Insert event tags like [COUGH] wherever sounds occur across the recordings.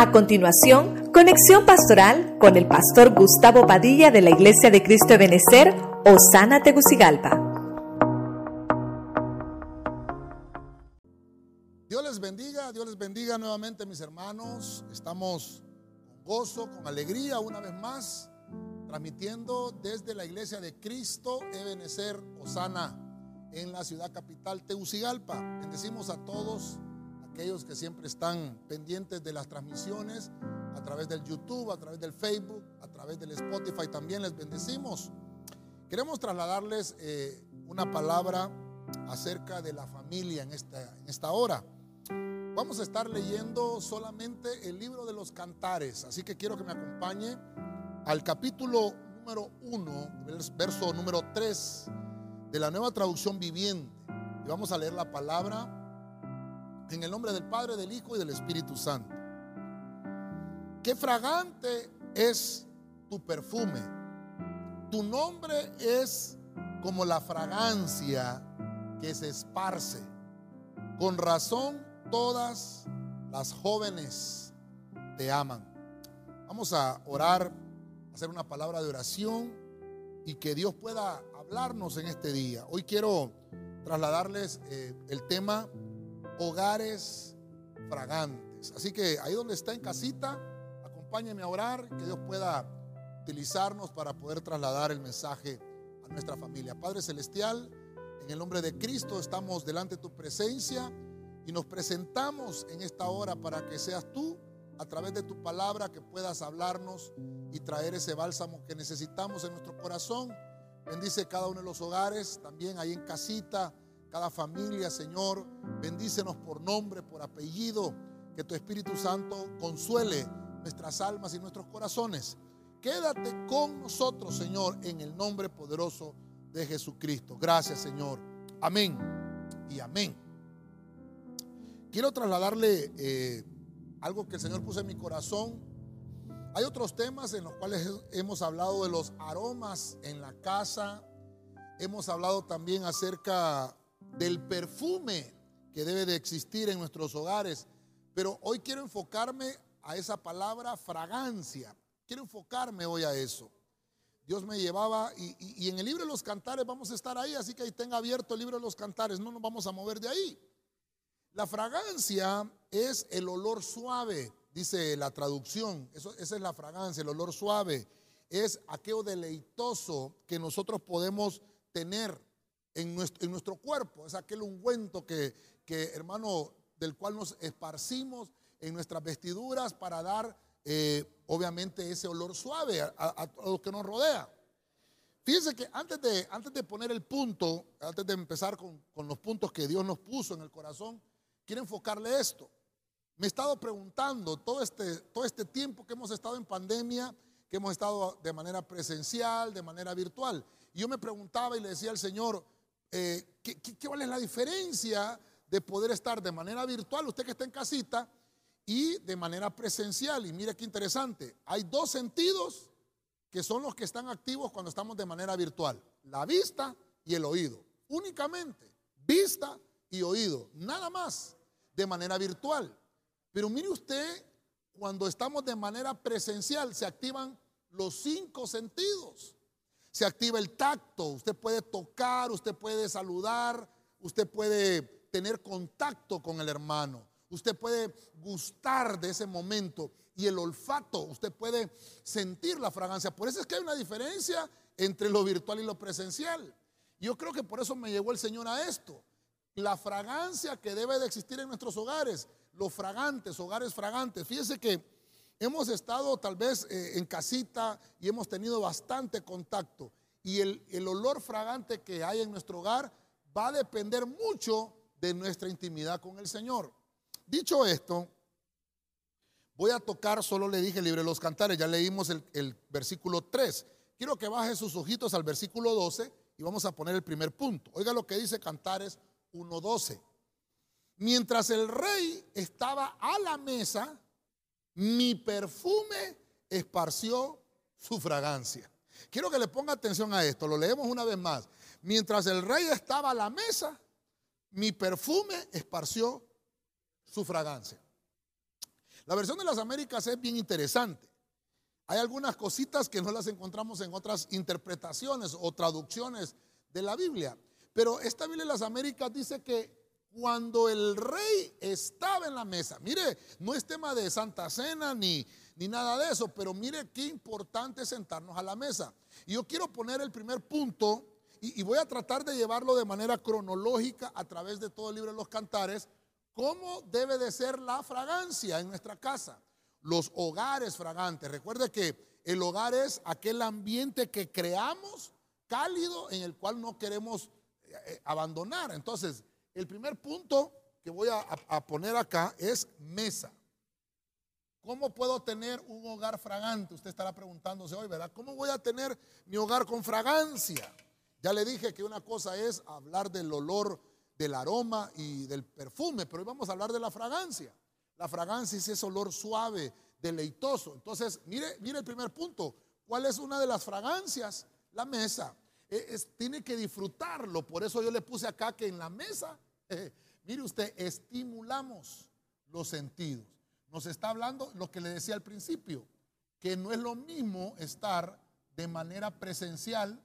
A continuación, conexión pastoral con el pastor Gustavo Padilla de la Iglesia de Cristo de Benecer, Osana Tegucigalpa. Dios les bendiga, Dios les bendiga nuevamente mis hermanos. Estamos con gozo, con alegría una vez más, transmitiendo desde la Iglesia de Cristo Ebenecer Osana en la ciudad capital Tegucigalpa. Bendecimos a todos aquellos que siempre están pendientes de las transmisiones a través del YouTube, a través del Facebook, a través del Spotify, también les bendecimos. Queremos trasladarles eh, una palabra acerca de la familia en esta, esta hora. Vamos a estar leyendo solamente el libro de los cantares, así que quiero que me acompañe al capítulo número 1, verso número 3 de la nueva traducción viviente. Y vamos a leer la palabra en el nombre del Padre, del Hijo y del Espíritu Santo. Qué fragante es tu perfume. Tu nombre es como la fragancia que se esparce. Con razón todas las jóvenes te aman. Vamos a orar, hacer una palabra de oración y que Dios pueda hablarnos en este día. Hoy quiero trasladarles eh, el tema hogares fragantes. Así que ahí donde está en casita, acompáñeme a orar, que Dios pueda utilizarnos para poder trasladar el mensaje a nuestra familia. Padre Celestial, en el nombre de Cristo estamos delante de tu presencia y nos presentamos en esta hora para que seas tú a través de tu palabra que puedas hablarnos y traer ese bálsamo que necesitamos en nuestro corazón. Bendice cada uno de los hogares, también ahí en casita cada familia, Señor. Bendícenos por nombre, por apellido. Que tu Espíritu Santo consuele nuestras almas y nuestros corazones. Quédate con nosotros, Señor, en el nombre poderoso de Jesucristo. Gracias, Señor. Amén y amén. Quiero trasladarle eh, algo que el Señor puso en mi corazón. Hay otros temas en los cuales hemos hablado de los aromas en la casa. Hemos hablado también acerca del perfume que debe de existir en nuestros hogares. Pero hoy quiero enfocarme a esa palabra fragancia. Quiero enfocarme hoy a eso. Dios me llevaba y, en el libro de los cantares vamos a estar ahí, así que ahí tenga abierto el libro de los cantares, no nos vamos a mover de ahí. La fragancia es el olor suave, dice la traducción, esa es la fragancia, el olor suave, es aquello deleitoso que nosotros podemos tener en nuestro, cuerpo. Es aquel ungüento que, hermano, del cual nos esparcimos en nuestras vestiduras para dar, eh, obviamente, ese olor suave a, a, lo que nos rodea. Fíjense que antes de, antes de poner el punto, antes de empezar con, con los puntos que Dios nos puso en el corazón, quiero enfocarle esto. Me he estado preguntando todo este, todo este tiempo que hemos estado en pandemia, que hemos estado de manera presencial, de manera virtual. Y yo me preguntaba y le decía al Señor, eh, ¿qué, cuál es la diferencia de poder estar de manera virtual, usted que está en casita, y de manera presencial? Y mire qué interesante, hay dos sentidos que son los que están activos cuando estamos de manera virtual, la vista y el oído, únicamente, vista y oído, nada más, de manera virtual. Pero mire usted, cuando estamos de manera presencial, se activan los cinco sentidos. Se activa el tacto, usted puede tocar, usted puede saludar, usted puede tener contacto con el hermano, usted puede gustar de ese momento y el olfato, usted puede sentir la fragancia. Por eso es que hay una diferencia entre lo virtual y lo presencial. Yo creo que por eso me llevó el Señor a esto. La fragancia que debe de existir en nuestros hogares, los fragantes, hogares fragantes. Fíjese que hemos estado tal vez eh, en casita y hemos tenido bastante contacto. Y el, olor fragante que hay en nuestro hogar va a depender mucho de nuestra intimidad con el Señor. Dicho esto, voy a tocar, solo le dije libre los cantares, ya leímos el, el, versículo 3. Quiero que baje sus ojitos al versículo 12 y vamos a poner el primer punto. Oiga lo que dice Cantares 1.12. Mientras el rey estaba a la mesa, mi perfume esparció su fragancia. Quiero que le ponga atención a esto, lo leemos una vez más. Mientras el rey estaba a la mesa, mi perfume esparció su fragancia. La versión de las Américas es bien interesante. Hay algunas cositas que no las encontramos en otras interpretaciones o traducciones de la Biblia. Pero esta Biblia de las Américas dice que cuando el rey estaba en la mesa, mire, no es tema de Santa Cena ni, ni nada de eso, pero mire qué importante sentarnos a la mesa. Y yo quiero poner el primer punto y, y voy a tratar de llevarlo de manera cronológica a través de todo el libro de los cantares, cómo debe de ser la fragancia en nuestra casa los hogares fragantes. Recuerde que el hogar es aquel ambiente que creamos cálido en el cual no queremos eh, eh, abandonar. Entonces, el primer punto que voy a, poner acá es mesa. ¿Cómo puedo tener un hogar fragante? Usted estará preguntándose hoy, ¿verdad? ¿Cómo voy a tener mi hogar con fragancia? Ya le dije que una cosa es hablar del olor, del aroma y del perfume, pero hoy vamos a hablar de la fragancia. La fragancia es ese olor suave, deleitoso. Entonces, mire, mire el primer punto. ¿Cuál es una de las fragancias? La mesa. E, tiene que disfrutarlo. Por eso yo le puse acá que en la mesa, [LAUGHS] mire usted, estimulamos los sentidos. Nos está hablando lo que le decía al principio, que no es lo mismo estar de manera presencial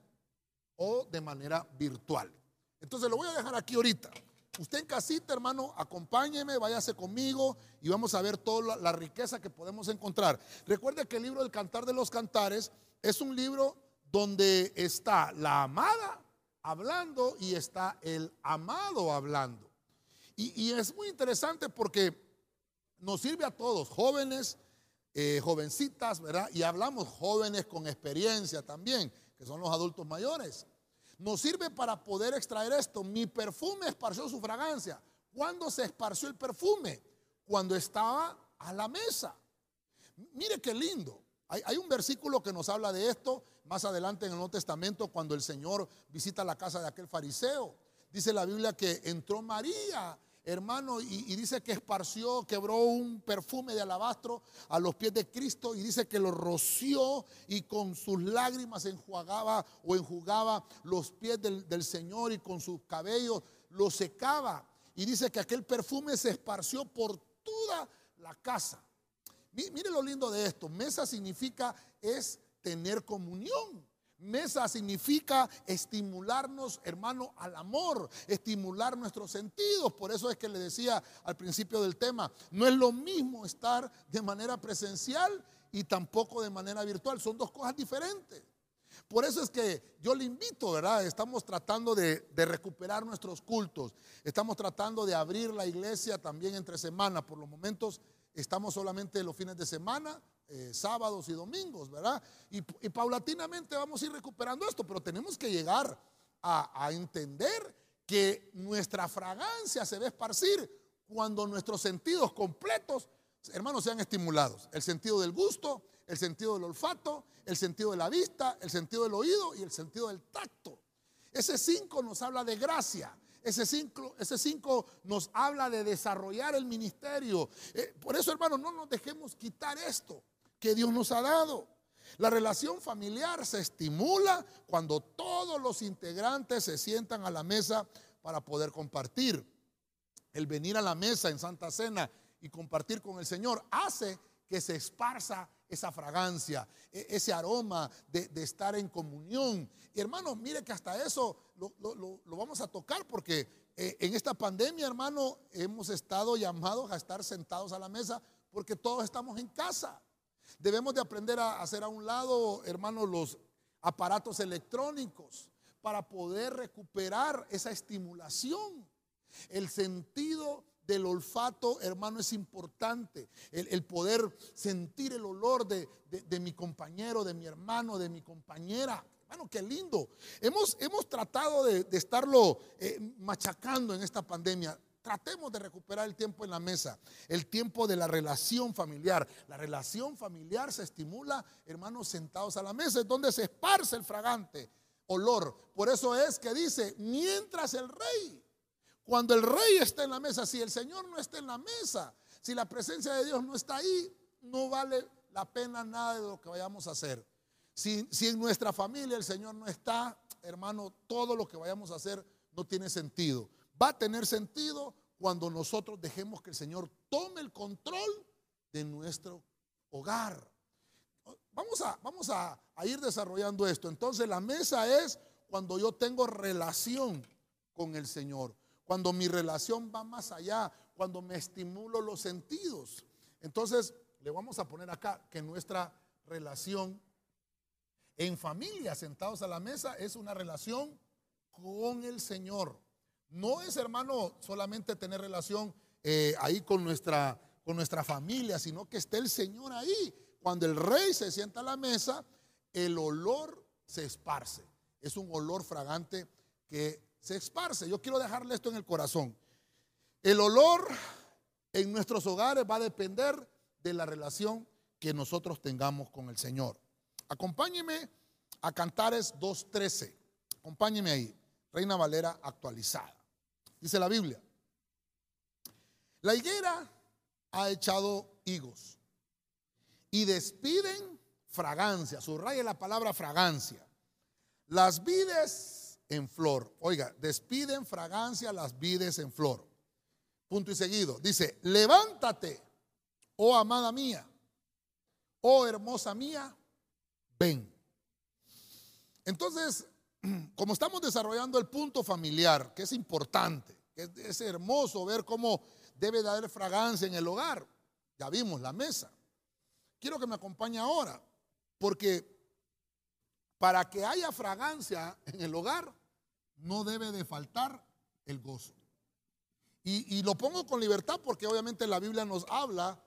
o de manera virtual. Entonces lo voy a dejar aquí ahorita. Usted en casita, hermano, acompáñeme, váyase conmigo y vamos a ver toda la, riqueza que podemos encontrar. Recuerde que el libro del Cantar de los Cantares es un libro donde está la amada hablando y está el amado hablando. Y, es muy interesante porque nos sirve a todos, jóvenes, eh, jovencitas, ¿verdad? Y hablamos jóvenes con experiencia también, que son los adultos mayores. Nos sirve para poder extraer esto. Mi perfume esparció su fragancia. ¿Cuándo se esparció el perfume? Cuando estaba a la mesa. Mire qué lindo. Hay, un versículo que nos habla de esto más adelante en el Nuevo Testamento cuando el Señor visita la casa de aquel fariseo. Dice la Biblia que entró María hermano, y, dice que esparció, quebró un perfume de alabastro a los pies de Cristo y dice que lo roció y con sus lágrimas enjuagaba o enjugaba los pies del, del Señor y con sus cabellos lo secaba. Y dice que aquel perfume se esparció por toda la casa. Mire lo lindo de esto. Mesa significa es tener comunión. Mesa significa estimularnos, hermano, al amor, estimular nuestros sentidos. Por eso es que le decía al principio del tema, no es lo mismo estar de manera presencial y tampoco de manera virtual. Son dos cosas diferentes. Por eso es que yo le invito, ¿verdad? Estamos tratando de, recuperar nuestros cultos. Estamos tratando de abrir la iglesia también entre semanas. Por los momentos estamos solamente los fines de semana, eh, sábados y domingos, ¿verdad? Y, paulatinamente vamos a ir recuperando esto, pero tenemos que llegar a, entender que nuestra fragancia se a esparcir cuando nuestros sentidos completos, hermanos, sean estimulados. El sentido del gusto, el sentido del olfato, el sentido de la vista, el sentido del oído y el sentido del tacto. Ese cinco nos habla de gracia. Ese cinco, ese cinco nos habla de desarrollar el ministerio. Eh, por eso, hermanos, no nos dejemos quitar esto que Dios nos ha dado. La relación familiar se estimula cuando todos los integrantes se sientan a la mesa para poder compartir. El venir a la mesa en Santa Cena y compartir con el Señor hace que se esparza esa fragancia, e, ese aroma de, estar en comunión. Y hermano, mire que hasta eso lo, vamos a tocar porque eh, en esta pandemia, hermano, hemos estado llamados a estar sentados a la mesa porque todos estamos en casa. Debemos de aprender a hacer a un lado, hermano, los aparatos electrónicos para poder recuperar esa estimulación. El sentido del olfato, hermano, es importante. El, poder sentir el olor de, mi compañero, de mi hermano, de mi compañera. Hermano, qué lindo. Hemos, hemos tratado de, estarlo eh, machacando en esta pandemia. Tratemos de recuperar el tiempo en la mesa, el tiempo de la relación familiar. La relación familiar se estimula, hermanos, sentados a la mesa, es donde se esparce el fragante olor. Por eso es que dice, mientras el rey cuando el rey está en la mesa, si el Señor no está en la mesa, si la presencia de Dios no está ahí, no vale la pena nada de lo que vayamos a hacer. Si, si en nuestra familia el Señor no está, hermano, todo lo que vayamos a hacer no tiene sentido. Va a tener sentido cuando nosotros dejemos que el Señor tome el control de nuestro hogar. Vamos a, vamos a, ir desarrollando esto. Entonces la mesa es cuando yo tengo relación con el Señor, cuando mi relación va más allá, cuando me estimulo los sentidos. Entonces, le vamos a poner acá que nuestra relación en familia, sentados a la mesa, es una relación con el Señor. No es, hermano, solamente tener relación eh, ahí con nuestra, con nuestra familia, sino que esté el Señor ahí. Cuando el rey se sienta a la mesa, el olor se esparce. Es un olor fragante que se esparce. Yo quiero dejarle esto en el corazón. El olor en nuestros hogares va a depender de la relación que nosotros tengamos con el Señor. Acompáñeme a Cantares 2.13. Acompáñeme ahí. Reina Valera actualizada. Dice la Biblia. La higuera ha echado higos y despiden fragancia. Subraya la palabra fragancia. Las vides en flor. Oiga, despiden fragancia las vides en flor. Punto y seguido. Dice, levántate, oh amada mía, oh hermosa mía, ven. Entonces, [CLEARS THROAT] como estamos desarrollando el punto familiar, que es importante, es, hermoso ver cómo debe de haber fragancia en el hogar. Ya vimos la mesa. Quiero que me acompañe ahora, porque para que haya fragancia en el hogar, no debe de faltar el gozo. Y, lo pongo con libertad porque obviamente la Biblia nos habla,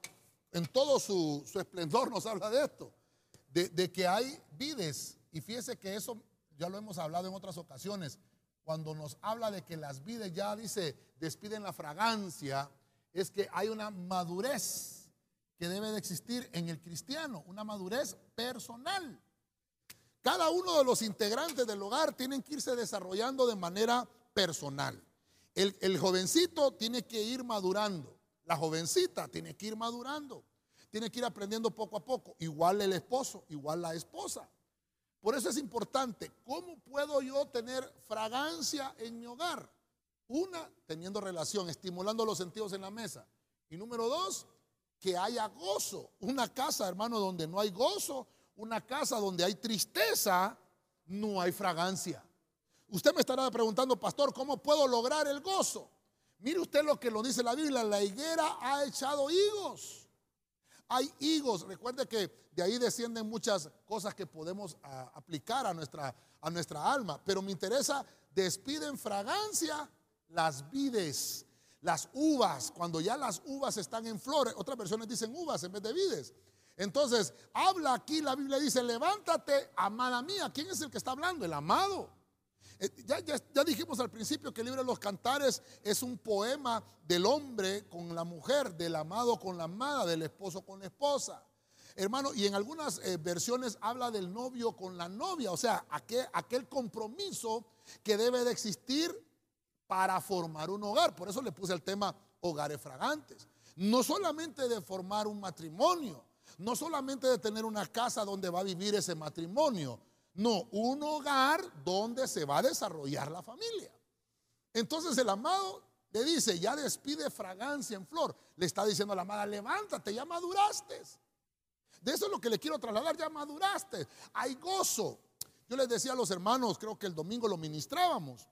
en todo su, esplendor nos habla de esto, de, que hay vides. Y fíjese que eso ya lo hemos hablado en otras ocasiones. Cuando nos habla de que las vides ya dice, despiden la fragancia, es que hay una madurez que debe de existir en el cristiano, una madurez personal. Cada uno de los integrantes del hogar tienen que irse desarrollando de manera personal. El, jovencito tiene que ir madurando. La jovencita tiene que ir madurando. Tiene que ir aprendiendo poco a poco. Igual el esposo, igual la esposa. Por eso es importante, ¿cómo puedo yo tener fragancia en mi hogar? Una, teniendo relación, estimulando los sentidos en la mesa. Y número dos, que haya gozo. Una casa, hermano, donde no hay gozo, una casa donde hay tristeza, no hay fragancia. Usted me estará preguntando, pastor, ¿cómo puedo lograr el gozo? Mire usted lo que lo dice la Biblia, la higuera ha echado higos. Hay higos, recuerde que de ahí descienden muchas cosas que podemos ah, aplicar a nuestra, a nuestra alma, pero me interesa, despiden fragancia las vides, las uvas, cuando ya las uvas están en flores, otras versiones dicen uvas en vez de vides. Entonces, habla aquí, la Biblia dice, levántate, amada mía. ¿Quién es el que está hablando? El amado. Eh, ya, dijimos al principio que el libro de los cantares es un poema del hombre con la mujer, del amado con la amada, del esposo con la esposa. Hermano, y en algunas eh, versiones habla del novio con la novia, o sea, aquel, aquel compromiso que debe de existir para formar un hogar. Por eso le puse el tema hogares fragantes. No solamente de formar un matrimonio, no solamente de tener una casa donde va a vivir ese matrimonio, no, un hogar donde se va a desarrollar la familia. Entonces el amado le dice, ya despide fragancia en flor. Le está diciendo a la amada, levántate, ya maduraste. De eso es lo que le quiero trasladar, ya maduraste. Hay gozo. Yo les decía a los hermanos, creo que el domingo lo ministrábamos.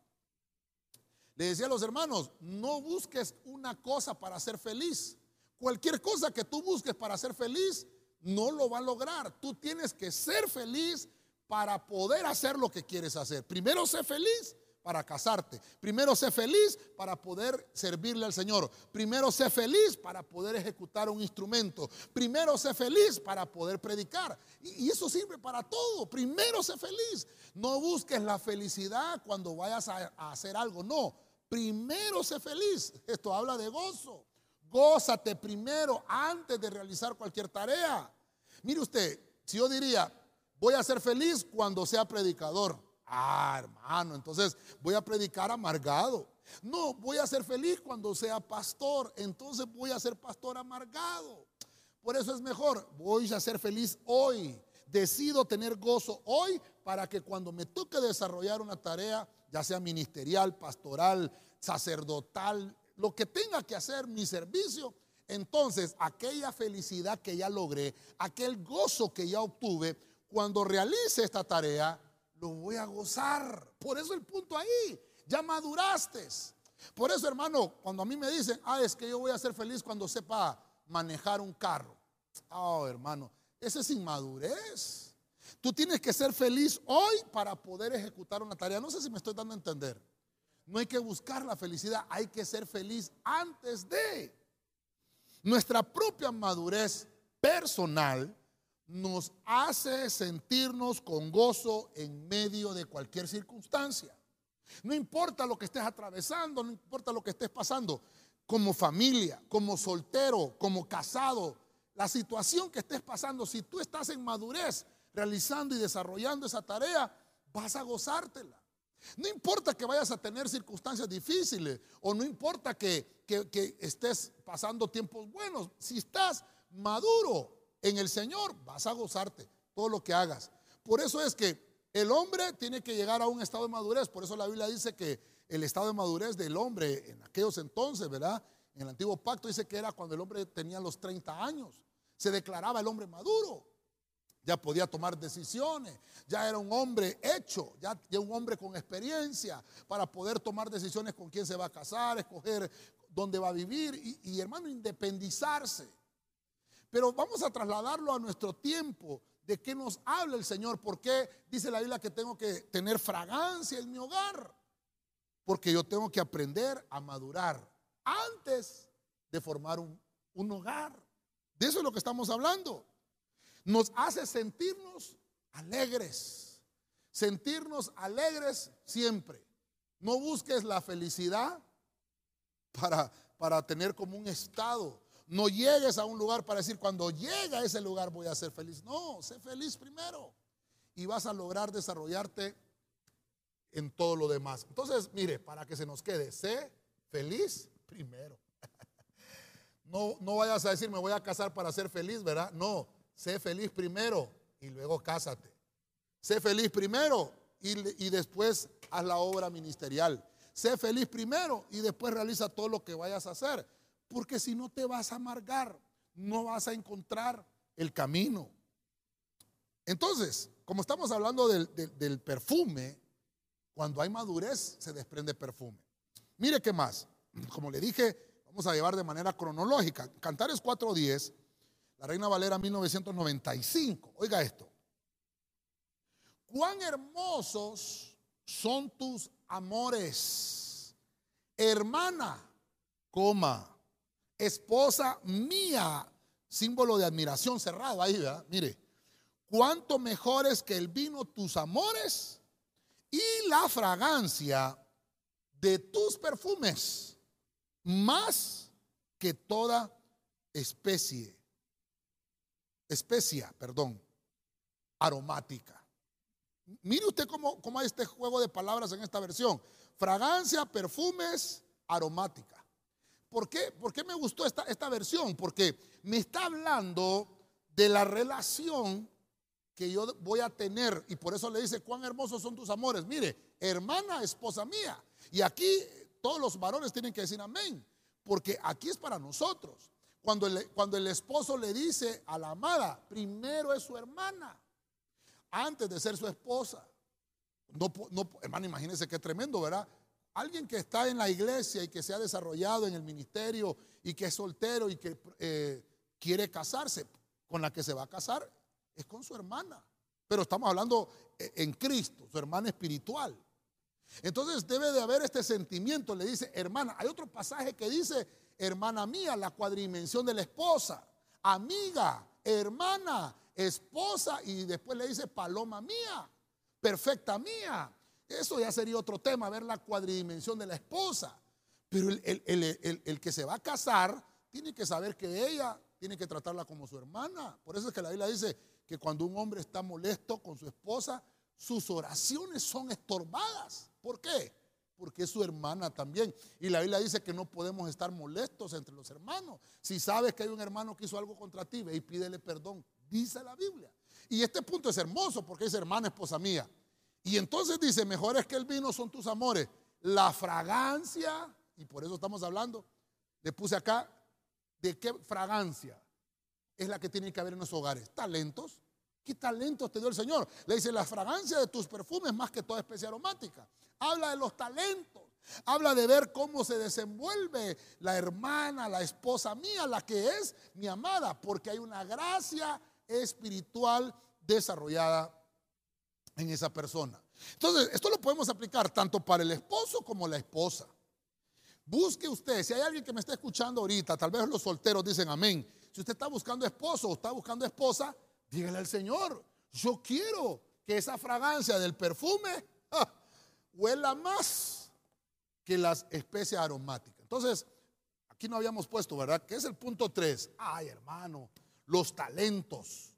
Le decía a los hermanos, no busques una cosa para ser feliz. Cualquier cosa que tú busques para ser feliz, no lo va a lograr. Tú tienes que ser feliz para poder hacer lo que quieres hacer. Primero sé feliz para casarte. Primero sé feliz para poder servirle al Señor. Primero sé feliz para poder ejecutar un instrumento. Primero sé feliz para poder predicar. Y, eso sirve para todo. Primero sé feliz. No busques la felicidad cuando vayas a, hacer algo. No. Primero sé feliz. Esto habla de gozo. Gózate primero antes de realizar cualquier tarea. Mire usted, si yo diría, voy a ser feliz cuando sea predicador. Ah, hermano, entonces voy a predicar amargado. No, voy a ser feliz cuando sea pastor. Entonces voy a ser pastor amargado. Por eso es mejor, voy a ser feliz hoy. Decido tener gozo hoy para que cuando me toque desarrollar una tarea, ya sea ministerial, pastoral, sacerdotal, lo que tenga que hacer mi servicio, entonces aquella felicidad que ya logré, aquel gozo que ya obtuve, cuando realice esta tarea, lo voy a gozar. Por eso el punto ahí, ya maduraste. Por eso, hermano, cuando a mí me dicen, ah, es que yo voy a ser feliz cuando sepa manejar un carro. Oh, hermano, ese es inmadurez. Tú tienes que ser feliz hoy para poder ejecutar una tarea. No sé si me estoy dando a entender. No hay que buscar la felicidad, hay que ser feliz antes de. Nuestra propia madurez personal nos hace sentirnos con gozo en medio de cualquier circunstancia. No importa lo que estés atravesando, no importa lo que estés pasando, como familia, como soltero, como casado, la situación que estés pasando, si tú estás en madurez realizando y desarrollando esa tarea, vas a gozártela. No importa que vayas a tener circunstancias difíciles o no importa que, que estés pasando tiempos buenos, si estás maduro en el Señor, vas a gozarte todo lo que hagas. Por eso es que el hombre tiene que llegar a un estado de madurez. Por eso la Biblia dice que el estado de madurez del hombre en aquellos entonces, ¿verdad? En el antiguo pacto dice que era cuando el hombre tenía los 30 años. Se declaraba el hombre maduro. Ya podía tomar decisiones, ya era un hombre hecho, ya, ya un hombre con experiencia para poder tomar decisiones con quién se va a casar, escoger dónde va a vivir y, y hermano, independizarse. Pero vamos a trasladarlo a nuestro tiempo. ¿De qué nos habla el Señor? ¿Por qué dice la Biblia que tengo que tener fragancia en mi hogar? Porque yo tengo que aprender a madurar antes de formar un, hogar. De eso es lo que estamos hablando. Nos hace sentirnos alegres. Sentirnos alegres siempre. No busques la felicidad para, para tener como un estado no llegues a un lugar para decir, cuando llegue a ese lugar voy a ser feliz. No, sé feliz primero. Y vas a lograr desarrollarte en todo lo demás. Entonces, mire, para que se nos quede, sé feliz primero. [LAUGHS] No, no vayas a decir, me voy a casar para ser feliz, ¿verdad? No, sé feliz primero y luego cásate. Sé feliz primero y, y después haz la obra ministerial. Sé feliz primero y después realiza todo lo que vayas a hacer. Porque si no te vas a amargar, no vas a encontrar el camino. Entonces, como estamos hablando del, perfume, cuando hay madurez se desprende perfume. Mire qué más. Como le dije, vamos a llevar de manera cronológica. Cantares 4.10, la Reina Valera 1995. Oiga esto. Cuán hermosos son tus amores, hermana, coma esposa mía, símbolo de admiración cerrado ahí, ¿verdad? Mire, cuánto mejores que el vino tus amores y la fragancia de tus perfumes, más que toda especie, especia, perdón, aromática. Mire usted cómo, cómo hay este juego de palabras en esta versión. Fragancia, perfumes, aromática. ¿Por qué? ¿Por qué me gustó esta, esta versión? Porque me está hablando de la relación que yo voy a tener. Y por eso le dice, cuán hermosos son tus amores. Mire, hermana, esposa mía. Y aquí todos los varones tienen que decir amén. Porque aquí es para nosotros. Cuando el, cuando el esposo le dice a la amada, primero es su hermana, antes de ser su esposa. No, no, hermano, imagínense qué tremendo, ¿verdad? Alguien que está en la iglesia y que se ha desarrollado en el ministerio y que es soltero y que eh, quiere casarse, con la que se va a casar es con su hermana. Pero estamos hablando eh, en Cristo, su hermana espiritual. Entonces debe de haber este sentimiento, le dice hermana. Hay otro pasaje que dice hermana mía, la cuadrimensión de la esposa, amiga, hermana, esposa y después le dice paloma mía, perfecta mía. Eso ya sería otro tema, ver la cuadridimensión de la esposa. Pero el, que se va a casar tiene que saber que ella tiene que tratarla como su hermana. Por eso es que la Biblia dice que cuando un hombre está molesto con su esposa, sus oraciones son estorbadas. ¿Por qué? Porque es su hermana también. Y la Biblia dice que no podemos estar molestos entre los hermanos. Si sabes que hay un hermano que hizo algo contra ti, ve y pídele perdón. Dice la Biblia. Y este punto es hermoso porque es hermana, esposa mía. Y entonces dice, mejores que el vino son tus amores. La fragancia, y por eso estamos hablando, le puse acá de qué fragancia es la que tiene que haber en los hogares. Talentos. ¿Qué talentos te dio el Señor? Le dice, la fragancia de tus perfumes más que toda especie aromática. Habla de los talentos. Habla de ver cómo se desenvuelve la hermana, la esposa mía, la que es mi amada, porque hay una gracia espiritual desarrollada en esa persona. Entonces, esto lo podemos aplicar tanto para el esposo como la esposa. Busque usted, si hay alguien que me está escuchando ahorita, tal vez los solteros dicen amén. Si usted está buscando esposo o está buscando esposa, dígale al Señor, yo quiero que esa fragancia del perfume ah, huela más que las especies aromáticas. Entonces, aquí no habíamos puesto, ¿verdad? Que es el punto 3. Ay, hermano, los talentos.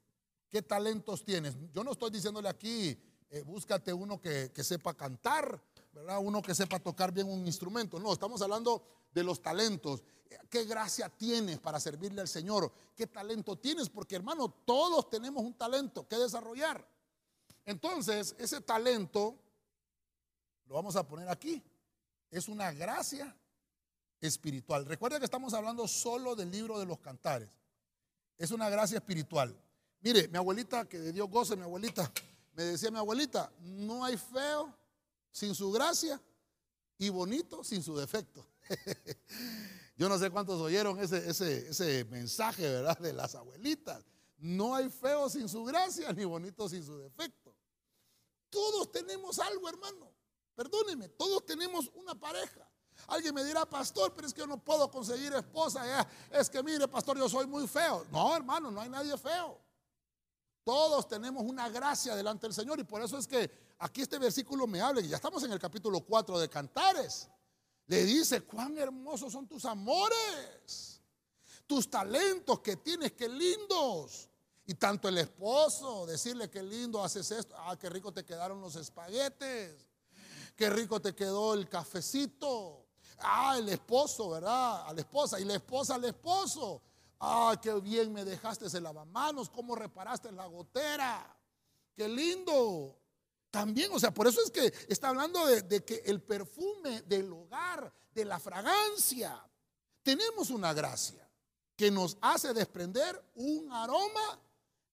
¿Qué talentos tienes? Yo no estoy diciéndole aquí, eh, búscate uno que, que sepa cantar, ¿verdad? Uno que sepa tocar bien un instrumento. No, estamos hablando de los talentos. ¿Qué gracia tienes para servirle al Señor? ¿Qué talento tienes? Porque hermano, todos tenemos un talento que desarrollar. Entonces, ese talento lo vamos a poner aquí. Es una gracia espiritual. Recuerda que estamos hablando solo del libro de los cantares. Es una gracia espiritual. Mire, mi abuelita, que de Dios goce, mi abuelita, me decía mi abuelita, no hay feo sin su gracia y bonito sin su defecto. [LAUGHS] Yo no sé cuántos oyeron ese, ese, mensaje, ¿verdad? De las abuelitas. No hay feo sin su gracia, ni bonito sin su defecto. Todos tenemos algo, hermano. Perdóneme, todos tenemos una pareja. Alguien me dirá, pastor, pero es que yo no puedo conseguir esposa. Es que mire, pastor, yo soy muy feo. No, hermano, no hay nadie feo. Todos tenemos una gracia delante del Señor y por eso es que aquí este versículo me habla, y ya estamos en el capítulo 4 de Cantares. Le dice, cuán hermosos son tus amores, tus talentos que tienes, qué lindos. Y tanto el esposo, decirle qué lindo haces esto, ah, qué rico te quedaron los espaguetes, qué rico te quedó el cafecito. Ah, el esposo, ¿verdad? A la esposa y la esposa al esposo. Ah, qué bien me dejaste el lavamanos, cómo reparaste la gotera. Qué lindo. También, o sea, por eso es que está hablando de, que el perfume del hogar, de la fragancia, tenemos una gracia que nos hace desprender un aroma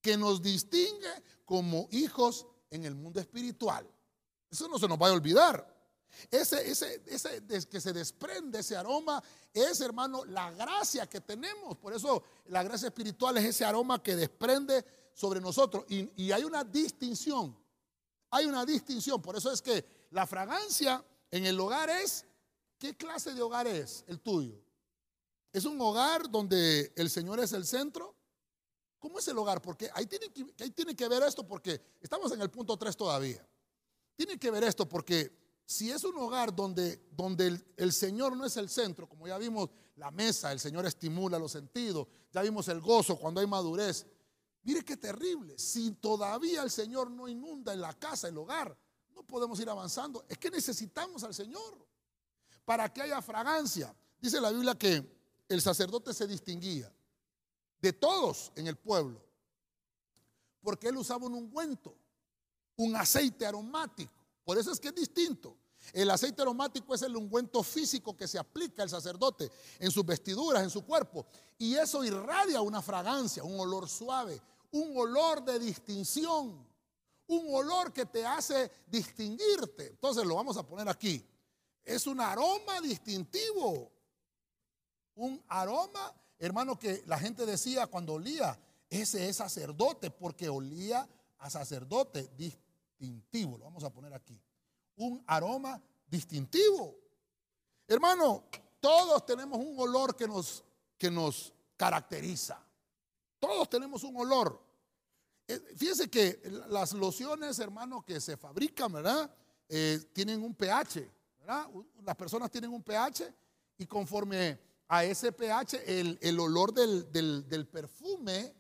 que nos distingue como hijos en el mundo espiritual. Eso no se nos va a olvidar. Ese, ese, ese que se desprende ese aroma es, hermano, la gracia que tenemos. Por eso la gracia espiritual es ese aroma que desprende sobre nosotros. y hay una distinción hay una distinción. Por eso es que la fragancia en el hogar es, ¿qué clase de hogar es el tuyo? ¿Es un hogar donde el Señor es el centro? ¿Cómo es el hogar? Porque ahí tiene que, ahí tiene que ver esto porque estamos en el punto 3 todavía. Tiene que ver esto porque si es un hogar donde, donde el, el, Señor no es el centro, como ya vimos la mesa, el Señor estimula los sentidos, ya vimos el gozo cuando hay madurez, Mire qué terrible. Si todavía el Señor no inunda en la casa, el hogar, no podemos ir avanzando. Es que necesitamos al Señor para que haya fragancia. Dice la Biblia que el sacerdote se distinguía de todos en el pueblo porque él usaba un ungüento, un aceite aromático. Por eso es que es distinto. El aceite aromático es el ungüento físico que se aplica al sacerdote en sus vestiduras, en su cuerpo. Y eso irradia una fragancia, un olor suave, un olor de distinción, un olor que te hace distinguirte. Entonces lo vamos a poner aquí. Es un aroma distintivo. Un aroma, hermano, que la gente decía cuando olía, ese es sacerdote, porque olía a sacerdote distintivo. Lo vamos a poner aquí. Un aroma distintivo. Hermano, todos tenemos un olor que nos, que nos caracteriza. Todos tenemos un olor. Eh, fíjense que las lociones, hermano, que se fabrican, ¿verdad? Eh, tienen un pH, ¿verdad? Las personas tienen un pH y conforme a ese pH, el, olor del, del perfume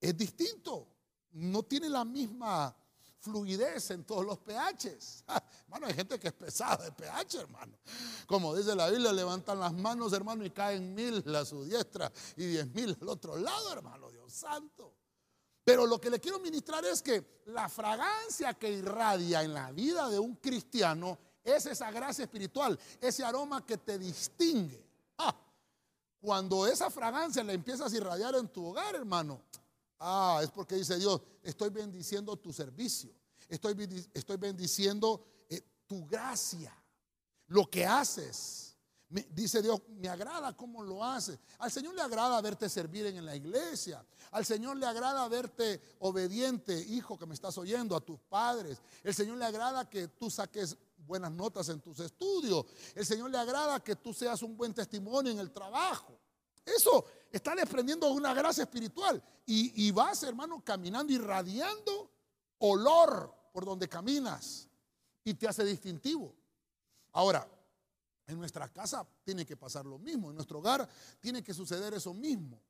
es distinto. No tiene la misma fluidez en todos los pHs. [LAUGHS] hermano, hay gente que es pesada de pH, hermano. Como dice la Biblia, levantan las manos, hermano, y caen mil a su diestra y diez mil al otro lado, hermano, Dios santo. Pero lo que le quiero ministrar es que la fragancia que irradia en la vida de un cristiano es esa gracia espiritual, ese aroma que te distingue. Ah, Cuando esa fragancia la empiezas a irradiar en tu hogar, hermano, ah, es porque dice Dios, estoy bendiciendo tu servicio, estoy, estoy bendiciendo eh, tu gracia, lo que haces dice Dios, me agrada cómo lo haces. Al Señor le agrada verte servir en la iglesia. Al Señor le agrada verte obediente, hijo que me estás oyendo, a tus padres. El Señor le agrada que tú saques buenas notas en tus estudios. El Señor le agrada que tú seas un buen testimonio en el trabajo. Eso está desprendiendo una gracia espiritual. Y, y vas, hermano, caminando, irradiando olor por donde caminas. Y te hace distintivo. Ahora, en nuestra casa tiene que pasar lo mismo, en nuestro hogar tiene que suceder eso mismo.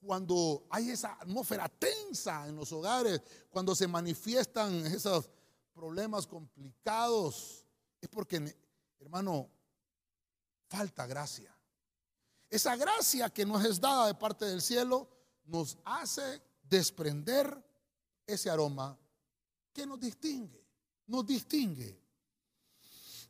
Cuando hay esa atmósfera tensa en los hogares, cuando se manifiestan esos problemas complicados, es porque, hermano, falta gracia. Esa gracia que nos es dada de parte del cielo nos hace desprender ese aroma que nos distingue, nos distingue.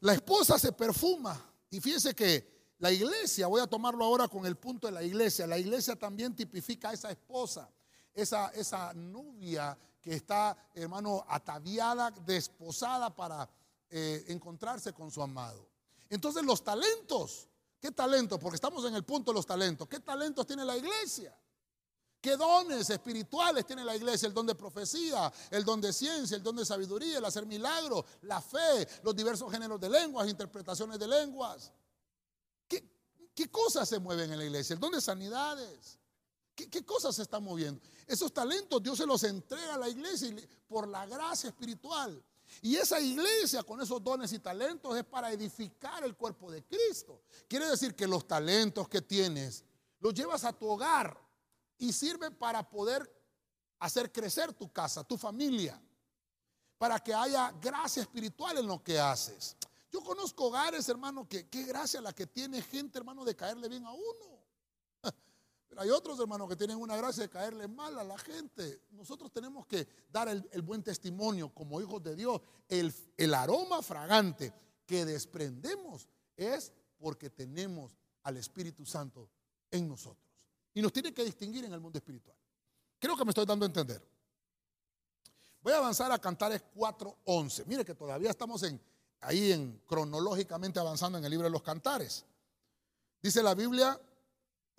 La esposa se perfuma. Y fíjese que la iglesia, voy a tomarlo ahora con el punto de la iglesia, la iglesia también tipifica a esa esposa, esa, esa novia que está, hermano, ataviada, desposada para eh, encontrarse con su amado. Entonces los talentos, ¿qué talentos? Porque estamos en el punto de los talentos. ¿Qué talentos tiene la iglesia? ¿Qué dones espirituales tiene la iglesia? El don de profecía, el don de ciencia, el don de sabiduría, el hacer milagros, la fe, los diversos géneros de lenguas, interpretaciones de lenguas. ¿Qué, cosas se mueven en la iglesia? El don de sanidades. ¿Qué, cosas se están moviendo? Esos talentos Dios se los entrega a la iglesia por la gracia espiritual. Y esa iglesia con esos dones y talentos es para edificar el cuerpo de Cristo. Quiere decir que los talentos que tienes los llevas a tu hogar y sirve para poder hacer crecer tu casa, tu familia, para que haya gracia espiritual en lo que haces. Yo conozco hogares, hermano, que qué gracia la que tiene gente, hermano, de caerle bien a uno. Pero hay otros, hermanos, que tienen una gracia de caerle mal a la gente. Nosotros tenemos que dar el, buen testimonio como hijos de Dios. El, aroma fragante que desprendemos es porque tenemos al Espíritu Santo en nosotros. Y nos tiene que distinguir en el mundo espiritual. Creo que me estoy dando a entender. Voy a avanzar a Cantares 4.11. Mire que todavía estamos ahí en, cronológicamente avanzando en el libro de los Cantares. Dice la Biblia,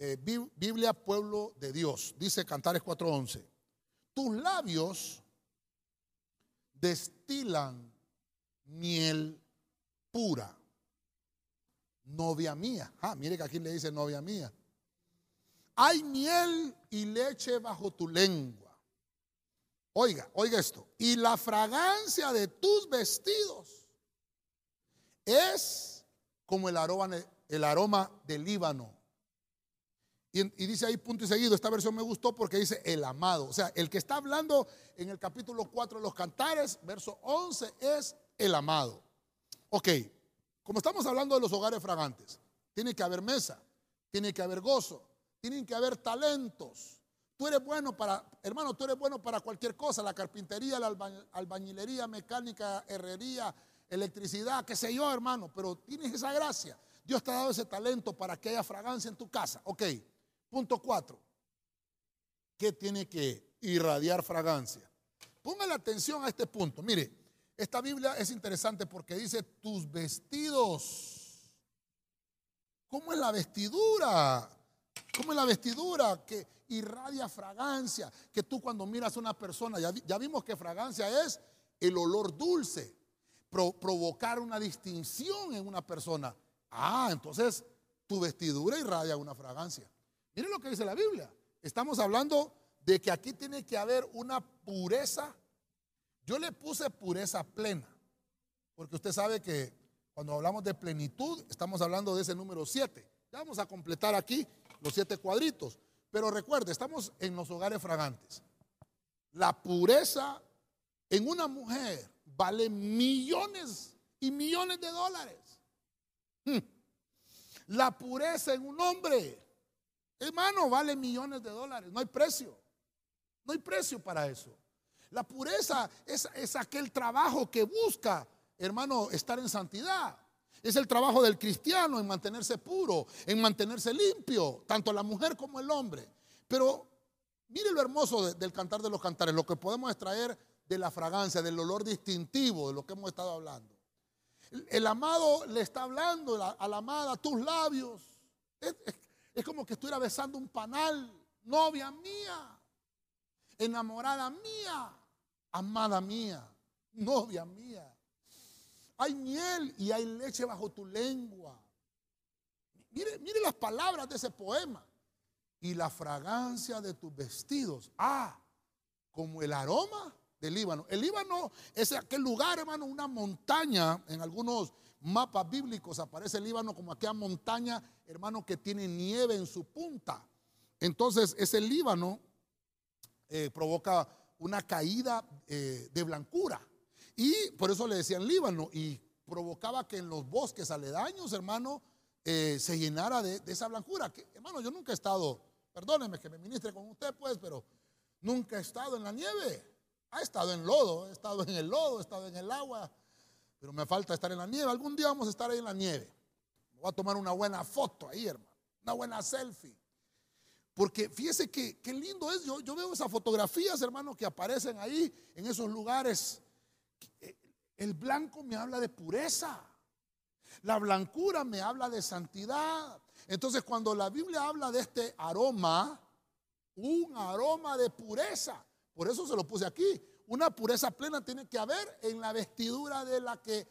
eh, Biblia Pueblo de Dios. Dice Cantares 4.11. Tus labios destilan miel pura. Novia mía. Ah, mire que aquí le dice novia mía hay miel y leche bajo tu lengua. Oiga, oiga esto. Y la fragancia de tus vestidos es como el aroma, el aroma del Líbano. Y, dice ahí punto y seguido, esta versión me gustó porque dice el amado. O sea, el que está hablando en el capítulo 4 de los cantares, verso 11, es el amado. Ok, como estamos hablando de los hogares fragantes, tiene que haber mesa, tiene que haber gozo, tienen que haber talentos. Tú eres bueno para, hermano, tú eres bueno para cualquier cosa, la carpintería, la albañilería, mecánica, herrería, electricidad, qué sé yo, hermano, pero tienes esa gracia. Dios te ha dado ese talento para que haya fragancia en tu casa. Ok, punto cuatro. ¿Qué tiene que irradiar fragancia? Póngale atención a este punto. Mire, esta Biblia es interesante porque dice tus vestidos. ¿Cómo es la vestidura? Como es la vestidura que irradia fragancia, que tú cuando miras a una persona, ya, vimos que fragancia es el olor dulce, provocar una distinción en una persona. Ah, entonces tu vestidura irradia una fragancia. Miren lo que dice la Biblia. Estamos hablando de que aquí tiene que haber una pureza. Yo le puse pureza plena, porque usted sabe que cuando hablamos de plenitud, estamos hablando de ese número 7. vamos a completar aquí los siete cuadritos. Pero recuerde, estamos en los hogares fragantes. La pureza en una mujer vale millones y millones de dólares. Hmm. La pureza en un hombre, hermano, vale millones de dólares. No hay precio. No hay precio para eso. La pureza es, es aquel trabajo que busca, hermano, estar en santidad. Es el trabajo del cristiano en mantenerse puro, en mantenerse limpio, tanto la mujer como el hombre. Pero mire lo hermoso del cantar de los cantares, lo que podemos extraer de la fragancia, del olor distintivo de lo que hemos estado hablando. El, amado le está hablando a la amada, tus labios. Es, como que estuviera besando un panal, novia mía, enamorada mía, amada mía, novia mía. Hay miel y hay leche bajo tu lengua. Mire, mire las palabras de ese poema. Y la fragancia de tus vestidos. Ah, como el aroma del Líbano. El Líbano es aquel lugar, hermano, una montaña. En algunos mapas bíblicos aparece el Líbano como aquella montaña, hermano, que tiene nieve en su punta. Entonces, ese Líbano eh, provoca una caída eh, de blancura. Y por eso le decían Líbano. Y provocaba que en los bosques aledaños, hermano, eh, se llenara de, esa blancura. Que, hermano, yo nunca he estado, perdóneme que me ministre con usted, pues, pero nunca he estado en la nieve. Ha estado en lodo, he estado en el lodo, he estado en el agua, pero me falta estar en la nieve. Algún día vamos a estar ahí en la nieve. voy a tomar una buena foto ahí, hermano, una buena selfie. Porque fíjese que qué lindo es. Yo, yo veo esas fotografías, hermano, que aparecen ahí en esos lugares. El blanco me habla de pureza. La blancura me habla de santidad. Entonces, cuando la Biblia habla de este aroma, un aroma de pureza, por eso se lo puse aquí. Una pureza plena tiene que haber en la vestidura de la que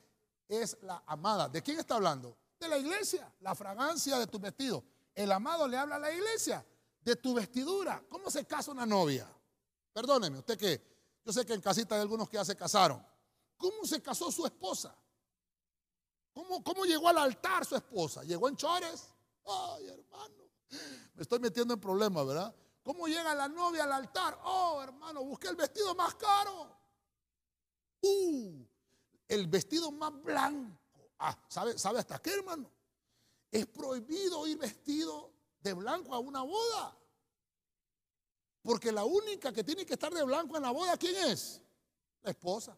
es la amada. ¿De quién está hablando? De la iglesia, la fragancia de tu vestido. El amado le habla a la iglesia de tu vestidura. ¿Cómo se casa una novia? Perdóneme, usted que yo sé que en casita hay algunos que ya se casaron. ¿Cómo se casó su esposa? ¿Cómo, ¿Cómo llegó al altar su esposa? ¿Llegó en chores? Ay, hermano, me estoy metiendo en problemas, ¿verdad? ¿Cómo llega la novia al altar? Oh, hermano, busqué el vestido más caro. Uh, el vestido más blanco. Ah, ¿sabe, ¿sabe hasta qué, hermano? Es prohibido ir vestido de blanco a una boda. Porque la única que tiene que estar de blanco en la boda, ¿quién es? La esposa.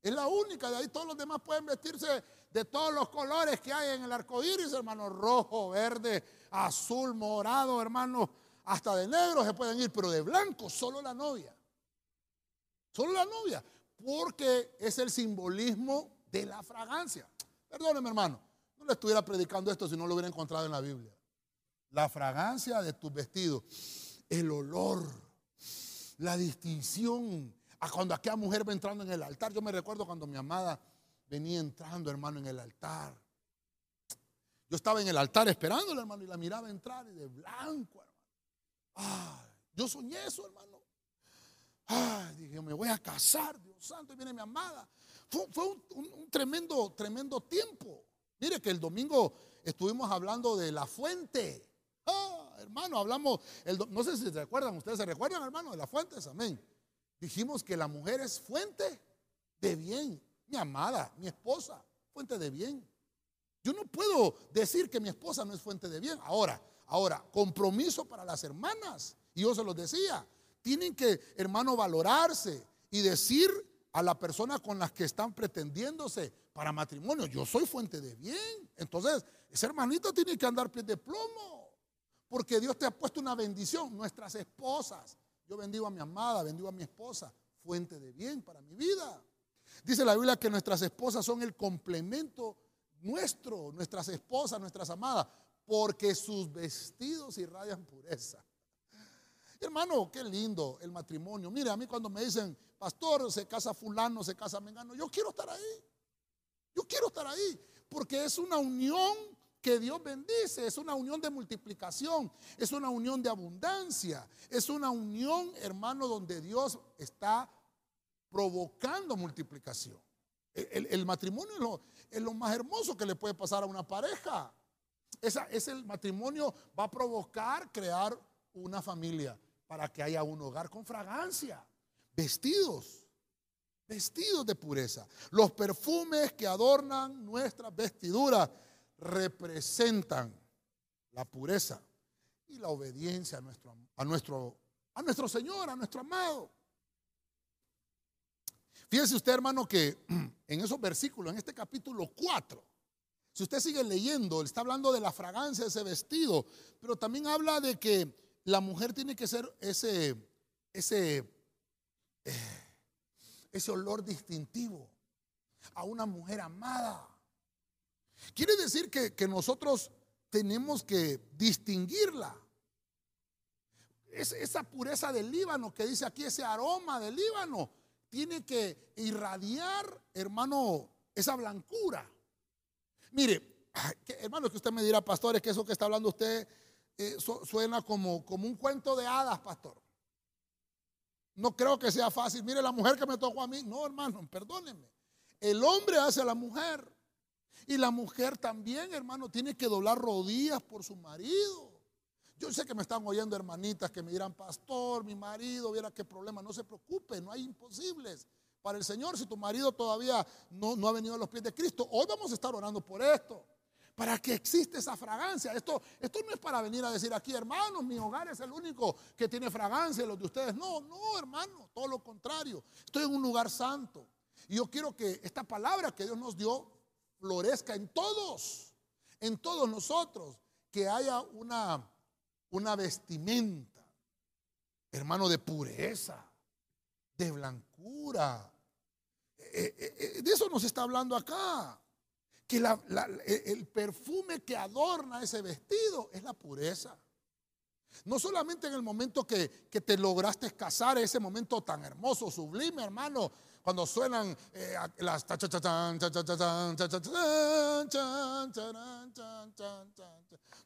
Es la única, de ahí todos los demás pueden vestirse de todos los colores que hay en el arco iris, hermano. Rojo, verde, azul, morado, hermano hasta de negro se pueden ir, pero de blanco solo la novia. Solo la novia. Porque es el simbolismo de la fragancia. Perdóneme, hermano. No le estuviera predicando esto si no lo hubiera encontrado en la Biblia. La fragancia de tus vestidos. El olor. La distinción. A cuando aquella mujer va entrando en el altar. Yo me recuerdo cuando mi amada venía entrando, hermano, en el altar. Yo estaba en el altar esperándola, hermano, y la miraba entrar y de blanco, yo soñé eso, hermano. Ay, dije, me voy a casar, Dios santo, y viene mi amada. Fue, un, tremendo, tremendo tiempo. Mire que el domingo estuvimos hablando de la fuente. Ah, hermano, hablamos, no sé si se recuerdan, ustedes se recuerdan, hermano, de la fuente, amén. Dijimos que la mujer es fuente de bien. Mi amada, mi esposa, fuente de bien. Yo no puedo decir que mi esposa no es fuente de bien. Ahora, Ahora, compromiso para las hermanas. Y yo se los decía, tienen que, hermano, valorarse y decir a la persona con las que están pretendiéndose para matrimonio, yo soy fuente de bien. Entonces, esa hermanita tiene que andar pie de plomo, porque Dios te ha puesto una bendición. Nuestras esposas, yo bendigo a mi amada, bendigo a mi esposa, fuente de bien para mi vida. Dice la Biblia que nuestras esposas son el complemento nuestro, nuestras esposas, nuestras amadas porque sus vestidos irradian pureza. Hermano, qué lindo el matrimonio. Mire, a mí cuando me dicen, pastor, se casa fulano, se casa mengano, yo quiero estar ahí. Yo quiero estar ahí, porque es una unión que Dios bendice, es una unión de multiplicación, es una unión de abundancia, es una unión, hermano, donde Dios está provocando multiplicación. El, matrimonio es lo, más hermoso que le puede pasar a una pareja. Esa, es el matrimonio va a provocar crear una familia para que haya un hogar con fragancia, vestidos, vestidos de pureza. Los perfumes que adornan nuestras vestiduras representan la pureza y la obediencia a nuestro, a nuestro, a nuestro Señor, a nuestro amado. Fíjese usted, hermano, que [CLEARS THROAT] en esos versículos, en este capítulo 4, Si usted sigue leyendo, está hablando de la fragancia de ese vestido, pero también habla de que la mujer tiene que ser ese, ese, eh, ese olor distintivo a una mujer amada. Quiere decir que, que nosotros tenemos que distinguirla. Es, esa pureza del Líbano que dice aquí, ese aroma del Líbano, tiene que irradiar, hermano, esa blancura. Mire, hermano, que usted me dirá, pastor, es que eso que está hablando usted eh, suena como, como un cuento de hadas, pastor. No creo que sea fácil. Mire, la mujer que me tocó a mí. No, hermano, perdóneme. El hombre hace a la mujer. Y la mujer también, hermano, tiene que doblar rodillas por su marido. Yo sé que me están oyendo hermanitas que me dirán, pastor, mi marido, viera qué problema. No se preocupe, no hay imposibles para el Señor, si tu marido todavía no, no ha venido a los pies de Cristo, hoy vamos a estar orando por esto. Para que existe esa fragancia. Esto, esto no es para venir a decir aquí, hermanos, mi hogar es el único que tiene fragancia, los de ustedes. No, no, hermano, todo lo contrario. Estoy en un lugar santo. Y yo quiero que esta palabra que Dios nos dio florezca en todos, en todos nosotros. Que haya una, una vestimenta, hermano, de pureza, de blancura, eh, eh, eh, de eso nos está hablando acá. Que el perfume que adorna ese vestido es la pureza. No solamente en el momento que, te lograste casar, ese momento tan hermoso, sublime, hermano, cuando suenan las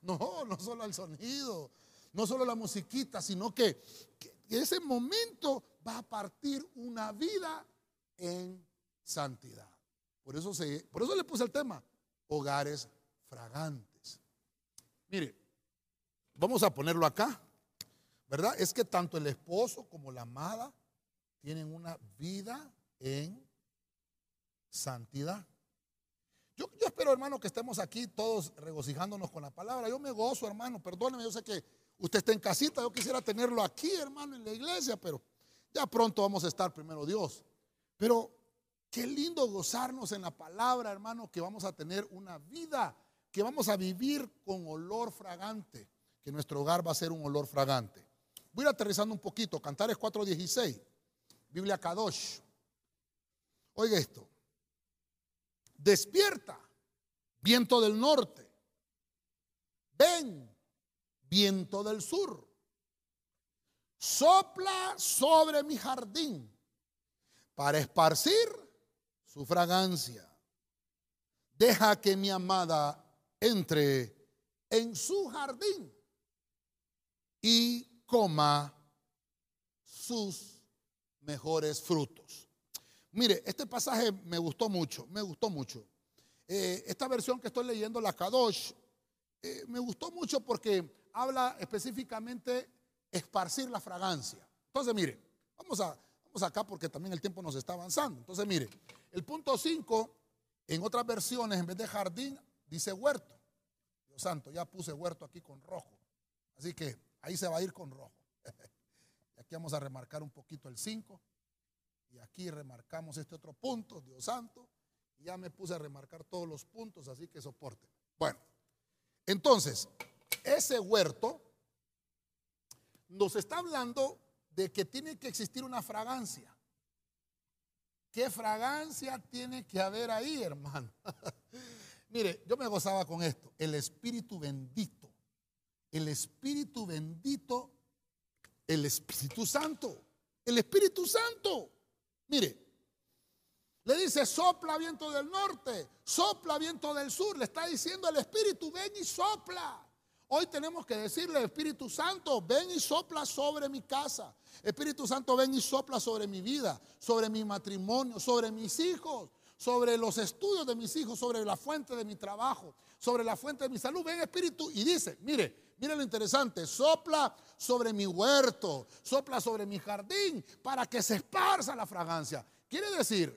no, no solo el sonido, no solo la musiquita, sino que, que ese momento va a partir una vida en santidad. Por eso, se, por eso le puse el tema, hogares fragantes. Mire, vamos a ponerlo acá, ¿verdad? Es que tanto el esposo como la amada tienen una vida en santidad. Yo, yo, espero, hermano, que estemos aquí todos regocijándonos con la palabra. Yo me gozo, hermano, perdóneme, yo sé que usted está en casita, yo quisiera tenerlo aquí, hermano, en la iglesia, pero ya pronto vamos a estar primero Dios. Pero Qué lindo gozarnos en la palabra, hermano, que vamos a tener una vida, que vamos a vivir con olor fragante, que nuestro hogar va a ser un olor fragante. Voy a ir aterrizando un poquito, Cantares 4.16, Biblia Kadosh. Oiga esto, despierta, viento del norte, ven, viento del sur, sopla sobre mi jardín para esparcir su fragancia. Deja que mi amada entre en su jardín y coma sus mejores frutos. Mire, este pasaje me gustó mucho, me gustó mucho. Eh, esta versión que estoy leyendo, la Kadosh, eh, me gustó mucho porque habla específicamente esparcir la fragancia. Entonces, mire, vamos, a, vamos acá porque también el tiempo nos está avanzando. Entonces, mire, el punto 5, en otras versiones, en vez de jardín, dice huerto. Dios santo, ya puse huerto aquí con rojo. Así que ahí se va a ir con rojo. [LAUGHS] aquí vamos a remarcar un poquito el 5. Y aquí remarcamos este otro punto, Dios santo. Y ya me puse a remarcar todos los puntos, así que soporte. Bueno, entonces, ese huerto nos está hablando de que tiene que existir una fragancia. ¿Qué fragancia tiene que haber ahí, hermano? [LAUGHS] Mire, yo me gozaba con esto. El Espíritu bendito. El Espíritu bendito. El Espíritu Santo. El Espíritu Santo. Mire, le dice, sopla viento del norte, sopla viento del sur. Le está diciendo el Espíritu, ven y sopla. Hoy tenemos que decirle, Espíritu Santo, ven y sopla sobre mi casa. Espíritu Santo, ven y sopla sobre mi vida, sobre mi matrimonio, sobre mis hijos, sobre los estudios de mis hijos, sobre la fuente de mi trabajo, sobre la fuente de mi salud. Ven Espíritu y dice, mire, mire lo interesante, sopla sobre mi huerto, sopla sobre mi jardín para que se esparza la fragancia. Quiere decir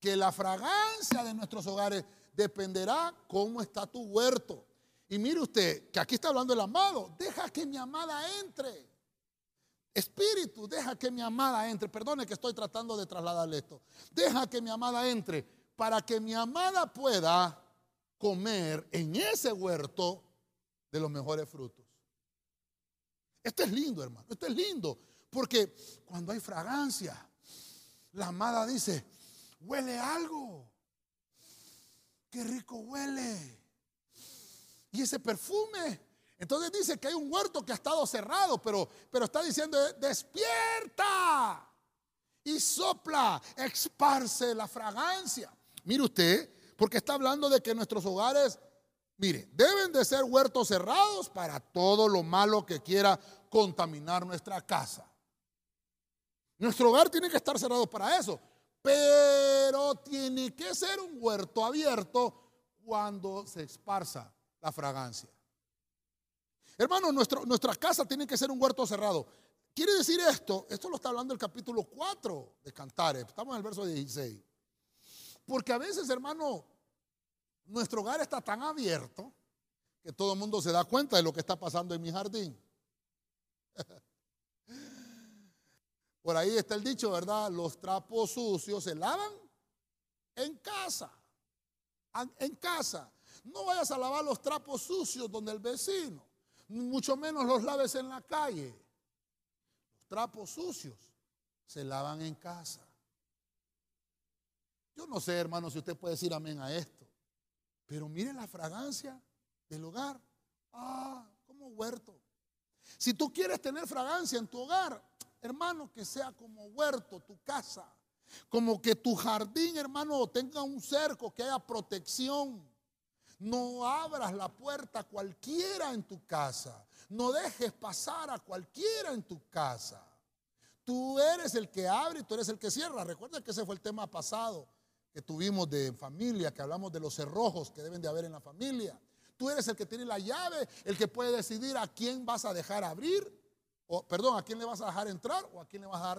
que la fragancia de nuestros hogares dependerá cómo está tu huerto. Y mire usted, que aquí está hablando el amado, deja que mi amada entre. Espíritu, deja que mi amada entre. Perdone que estoy tratando de trasladarle esto. Deja que mi amada entre para que mi amada pueda comer en ese huerto de los mejores frutos. Esto es lindo, hermano. Esto es lindo. Porque cuando hay fragancia, la amada dice, huele algo. Qué rico huele. Y ese perfume. Entonces dice que hay un huerto que ha estado cerrado, pero, pero está diciendo, despierta y sopla, esparce la fragancia. Mire usted, porque está hablando de que nuestros hogares, mire, deben de ser huertos cerrados para todo lo malo que quiera contaminar nuestra casa. Nuestro hogar tiene que estar cerrado para eso, pero tiene que ser un huerto abierto cuando se esparza la fragancia. Hermano, nuestra casa tiene que ser un huerto cerrado. Quiere decir esto, esto lo está hablando el capítulo 4 de Cantares, estamos en el verso 16. Porque a veces, hermano, nuestro hogar está tan abierto que todo el mundo se da cuenta de lo que está pasando en mi jardín. [LAUGHS] Por ahí está el dicho, ¿verdad? Los trapos sucios se lavan en casa. En casa. No vayas a lavar los trapos sucios donde el vecino. Mucho menos los laves en la calle. Los trapos sucios se lavan en casa. Yo no sé, hermano, si usted puede decir amén a esto. Pero mire la fragancia del hogar. Ah, como huerto. Si tú quieres tener fragancia en tu hogar, hermano, que sea como huerto tu casa. Como que tu jardín, hermano, tenga un cerco, que haya protección. No abras la puerta a cualquiera en tu casa. No dejes pasar a cualquiera en tu casa. Tú eres el que abre y tú eres el que cierra. Recuerda que ese fue el tema pasado que tuvimos de familia, que hablamos de los cerrojos que deben de haber en la familia. Tú eres el que tiene la llave, el que puede decidir a quién vas a dejar abrir, o perdón, a quién le vas a dejar entrar o a quién le vas a, dar,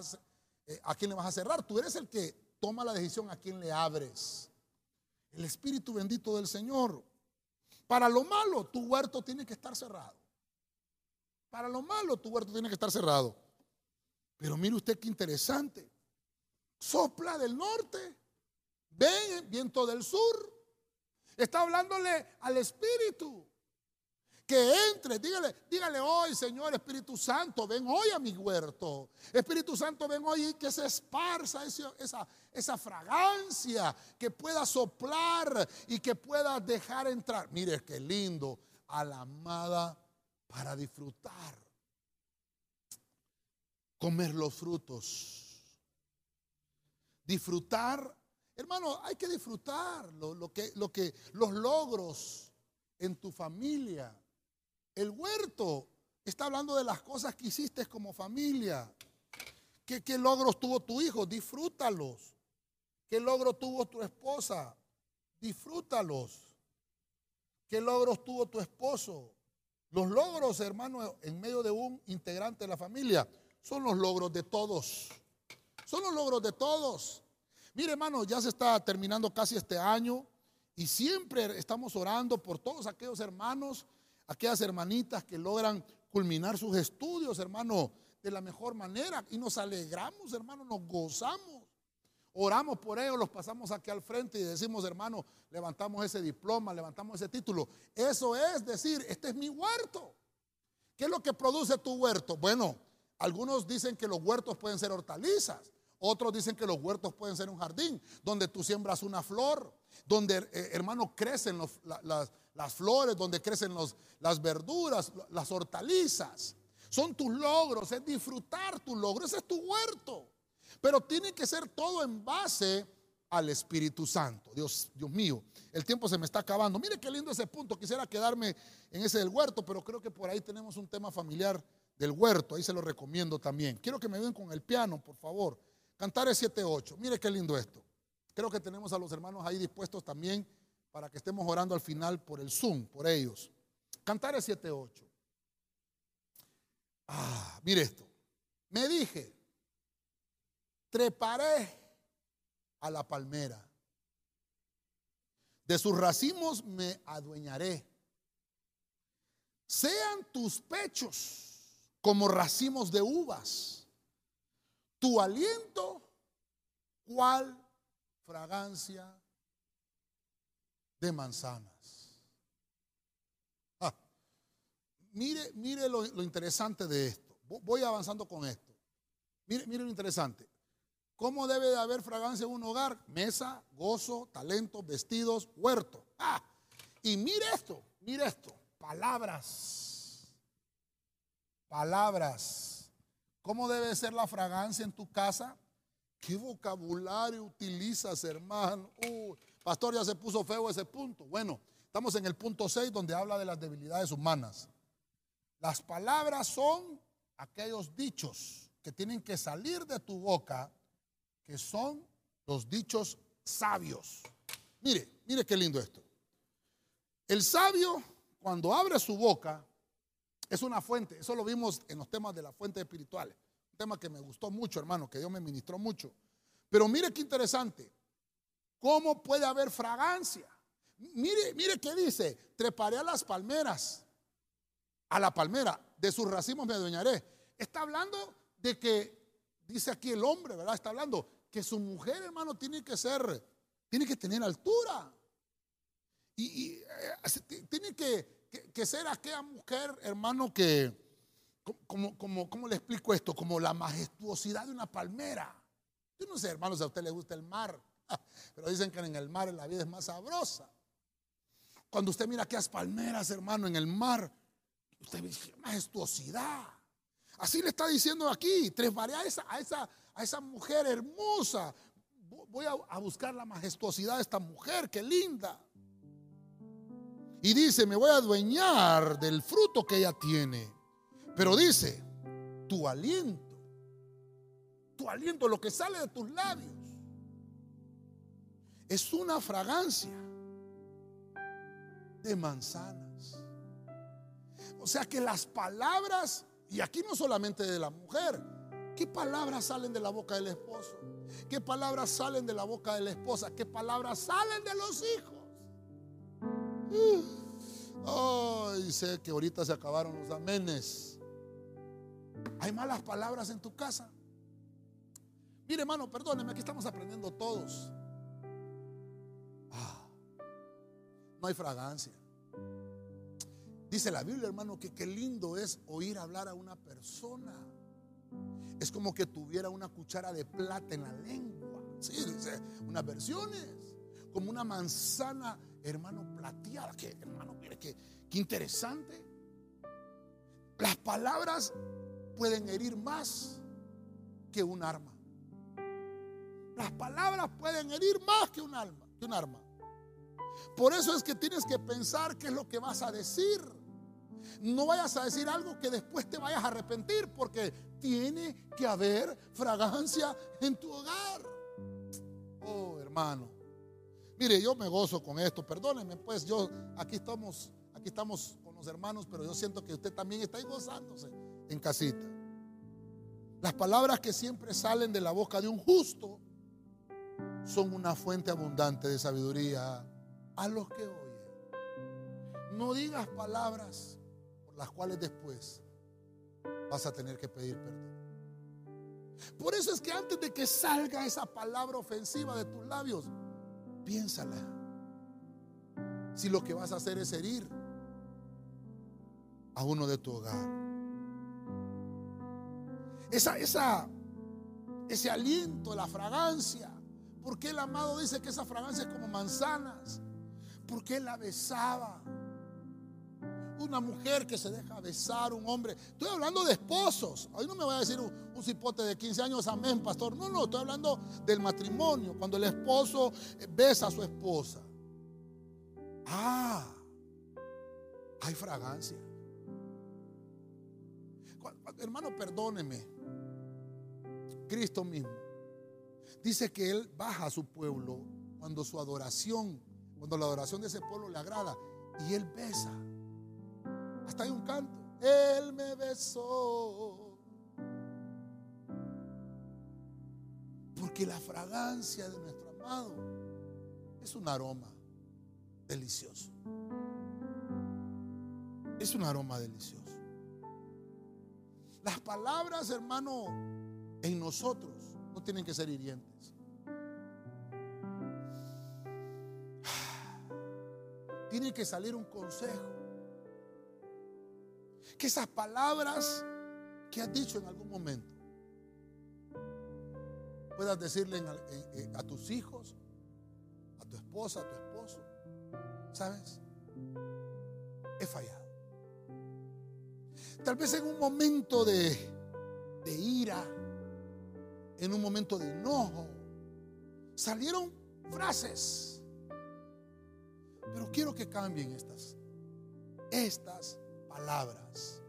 eh, a quién le vas a cerrar. Tú eres el que toma la decisión a quién le abres. El Espíritu bendito del Señor. Para lo malo, tu huerto tiene que estar cerrado. Para lo malo, tu huerto tiene que estar cerrado. Pero mire usted qué interesante. Sopla del norte, ven viento del sur, Está hablándole al Espíritu. Que entre, dígale, dígale hoy, Señor Espíritu Santo, ven hoy a mi huerto. Espíritu Santo, ven hoy y que se esparza esa, esa fragancia, que pueda soplar y que pueda dejar entrar. Mire qué lindo, a la amada para disfrutar. Comer los frutos. Disfrutar Hermano, hay que disfrutar lo, que, lo que, los logros en tu familia. El huerto está hablando de las cosas que hiciste como familia. ¿Qué, logros tuvo tu hijo? Disfrútalos. ¿Qué logros tuvo tu esposa? Disfrútalos. ¿Qué logros tuvo tu esposo? Los logros, hermano, en medio de un integrante de la familia, son los logros de todos. Son los logros de todos. Mire, hermano, ya se está terminando casi este año y siempre estamos orando por todos aquellos hermanos, aquellas hermanitas que logran culminar sus estudios, hermano, de la mejor manera. Y nos alegramos, hermano, nos gozamos. Oramos por ellos, los pasamos aquí al frente y decimos, hermano, levantamos ese diploma, levantamos ese título. Eso es decir, este es mi huerto. ¿Qué es lo que produce tu huerto? Bueno, algunos dicen que los huertos pueden ser hortalizas. Otros dicen que los huertos pueden ser un jardín donde tú siembras una flor, donde, eh, hermano, crecen las, flores, donde crecen las verduras, las hortalizas. Son tus logros, es disfrutar tu logro, ese es tu huerto. Pero tiene que ser todo en base al Espíritu Santo. Dios, Dios mío, el tiempo se me está acabando. Mire qué lindo ese punto. Quisiera quedarme en ese del huerto, pero creo que por ahí tenemos un tema familiar del huerto. Ahí se lo recomiendo también. Quiero que me ven con el piano, por favor. Cantares 7.8. Mire qué lindo esto. Creo que tenemos a los hermanos ahí dispuestos también para que estemos orando al final por el Zoom, por ellos. Cantares 7.8. Ah, mire esto. Me dije, treparé a la palmera. De sus racimos me adueñaré. Sean tus pechos como racimos de uvas tu aliento, ¿cuál fragancia de manzanas. Ah, mire, mire lo, lo, interesante de esto. Voy avanzando con esto. Mire, mire lo interesante. ¿Cómo debe de haber fragancia en un hogar? Mesa, gozo, talentos, vestidos, huerto. Ah, y mire esto, mire esto. Palabras. Palabras. ¿Cómo debe ser la fragancia en tu casa? ¿Qué vocabulario utilizas, hermano? Uy pastor, ya se puso feo ese punto. Bueno, estamos en el punto 6 donde habla de las debilidades humanas. Las palabras son aquellos dichos que tienen que salir de tu boca, que son los dichos sabios. Mire, mire qué lindo esto. El sabio, cuando abre su boca, es una fuente. Eso lo vimos en los temas de las fuentes espirituales. Un tema que me gustó mucho, hermano, que Dios me ministró mucho. Pero mire qué interesante. ¿Cómo puede haber fragancia? Mire, mire qué dice. Treparé a las palmeras. A la palmera. De sus racimos me adueñaré. Está hablando de que, dice aquí el hombre, ¿verdad? Está hablando que su mujer, hermano, tiene que ser, tiene que tener altura. Y, eh, tiene que, ser aquella mujer, hermano, que, como, como, ¿cómo le explico esto? Como la majestuosidad de una palmera. Yo no sé, hermanos, a usted le gusta el mar, [LAUGHS] pero dicen que en el mar la vida es más sabrosa. Cuando usted mira aquellas palmeras, hermano, en el mar, usted ve majestuosidad. Así le está diciendo aquí, tres a esa, a esa, a esa mujer hermosa. Voy a buscar la majestuosidad de esta mujer, qué linda. Y dice, me voy a adueñar del fruto que ella tiene. Pero dice, tu aliento, tu aliento, lo que sale de tus labios, es una fragancia de manzanas. O sea que las palabras, y aquí no solamente de la mujer, ¿qué palabras salen de la boca del esposo? ¿Qué palabras salen de la boca de la esposa? ¿Qué palabras salen de los hijos? Ay, sé que ahorita se acabaron los amenes. ¿Hay malas palabras en tu casa? Mire, hermano, perdóneme, aquí estamos aprendiendo todos. No hay fragancia. Dice la Biblia, hermano, que qué lindo es oír hablar a una persona. Es como que tuviera una cuchara de plata en la lengua. Sí, dice unas versiones. Como una manzana hermano, plateada. Que, hermano, mire que, interesante. Las palabras pueden herir más que un arma. Las palabras pueden herir más que un arma, que un arma. Por eso es que tienes que pensar qué es lo que vas a decir. No vayas a decir algo que después te vayas a arrepentir porque tiene que haber fragancia en tu hogar. Oh, hermano. Mire, yo me gozo con esto, perdónenme, pues yo aquí estamos, aquí estamos con los hermanos, pero yo siento que usted también está gozándose en casita. Las palabras que siempre salen de la boca de un justo son una fuente abundante de sabiduría a los que oyen. No digas palabras por las cuales después vas a tener que pedir perdón. Por eso es que antes de que salga esa palabra ofensiva de tus labios, piénsala. Si lo que vas a hacer es herir a uno de tu hogar. Esa, esa, ese aliento, la fragancia. Porque el amado dice que esa fragancia es como manzanas? Porque la besaba una mujer que se deja besar, un hombre. Estoy hablando de esposos. Hoy no me voy a decir un, cipote de 15 años, amén, pastor. No, no, estoy hablando del matrimonio, cuando el esposo eh, besa a su esposa. Ah, hay fragancia. Hermano, perdóneme. Cristo mismo dice que Él baja a su pueblo cuando su adoración, cuando la adoración de ese pueblo le agrada y Él besa. Hasta hay un canto. Él me besó. Porque la fragancia de nuestro amado es un aroma delicioso. Es un aroma delicioso. Las palabras, hermano, en nosotros no tienen que ser hirientes. Tiene que salir un consejo Que esas palabras que has dicho en algún momento puedas decirle a tus hijos, a tu esposa, a tu esposo, ¿sabes? He fallado. Tal vez en un momento de, de ira, en un momento de enojo, salieron frases. Pero quiero que cambien estas, estas palabras.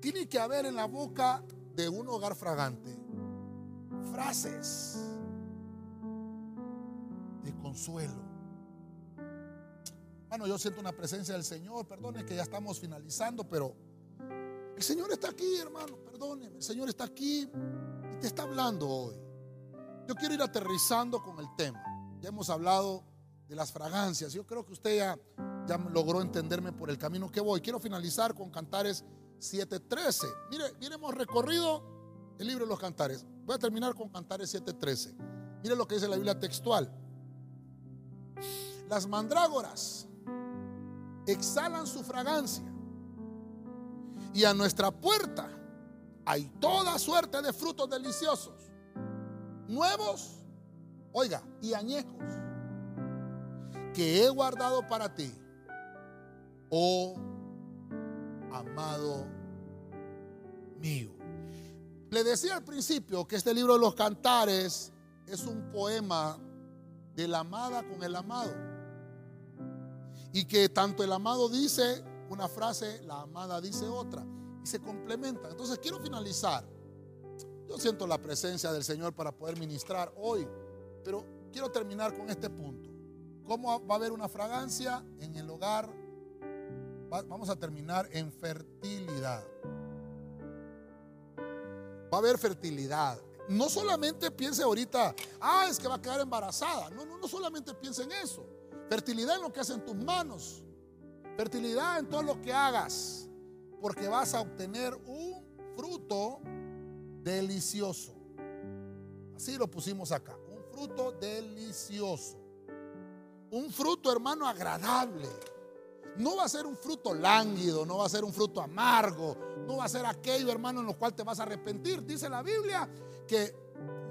Tiene que haber en la boca de un hogar fragante frases de consuelo. Bueno, yo siento una presencia del Señor, perdone que ya estamos finalizando, pero el Señor está aquí, hermano, perdóneme, el Señor está aquí y te está hablando hoy. Yo quiero ir aterrizando con el tema. Ya hemos hablado de las fragancias. Yo creo que usted ya, ya logró entenderme por el camino que voy. Quiero finalizar con Cantares 7:13. Mire, mire, hemos recorrido el libro de los Cantares. Voy a terminar con Cantares 7:13. Mire lo que dice la Biblia textual. Las mandrágoras exhalan su fragancia y a nuestra puerta hay toda suerte de frutos deliciosos, nuevos, oiga, y añejos, que he guardado para ti, oh amado mío. Le decía al principio que este libro de los cantares es un poema de la amada con el amado. Y que tanto el amado dice una frase, la amada dice otra. Y se complementan. Entonces quiero finalizar. Yo siento la presencia del Señor para poder ministrar hoy. Pero quiero terminar con este punto. ¿Cómo va a haber una fragancia en el hogar? Vamos a terminar en fertilidad va a haber fertilidad. No solamente piense ahorita, ah, es que va a quedar embarazada. No, no, no solamente piense en eso. Fertilidad en lo que hacen tus manos. Fertilidad en todo lo que hagas. Porque vas a obtener un fruto delicioso. Así lo pusimos acá. Un fruto delicioso. Un fruto, hermano, agradable no va a ser un fruto lánguido, no va a ser un fruto amargo, no va a ser aquello, hermano, en lo cual te vas a arrepentir. Dice la Biblia que,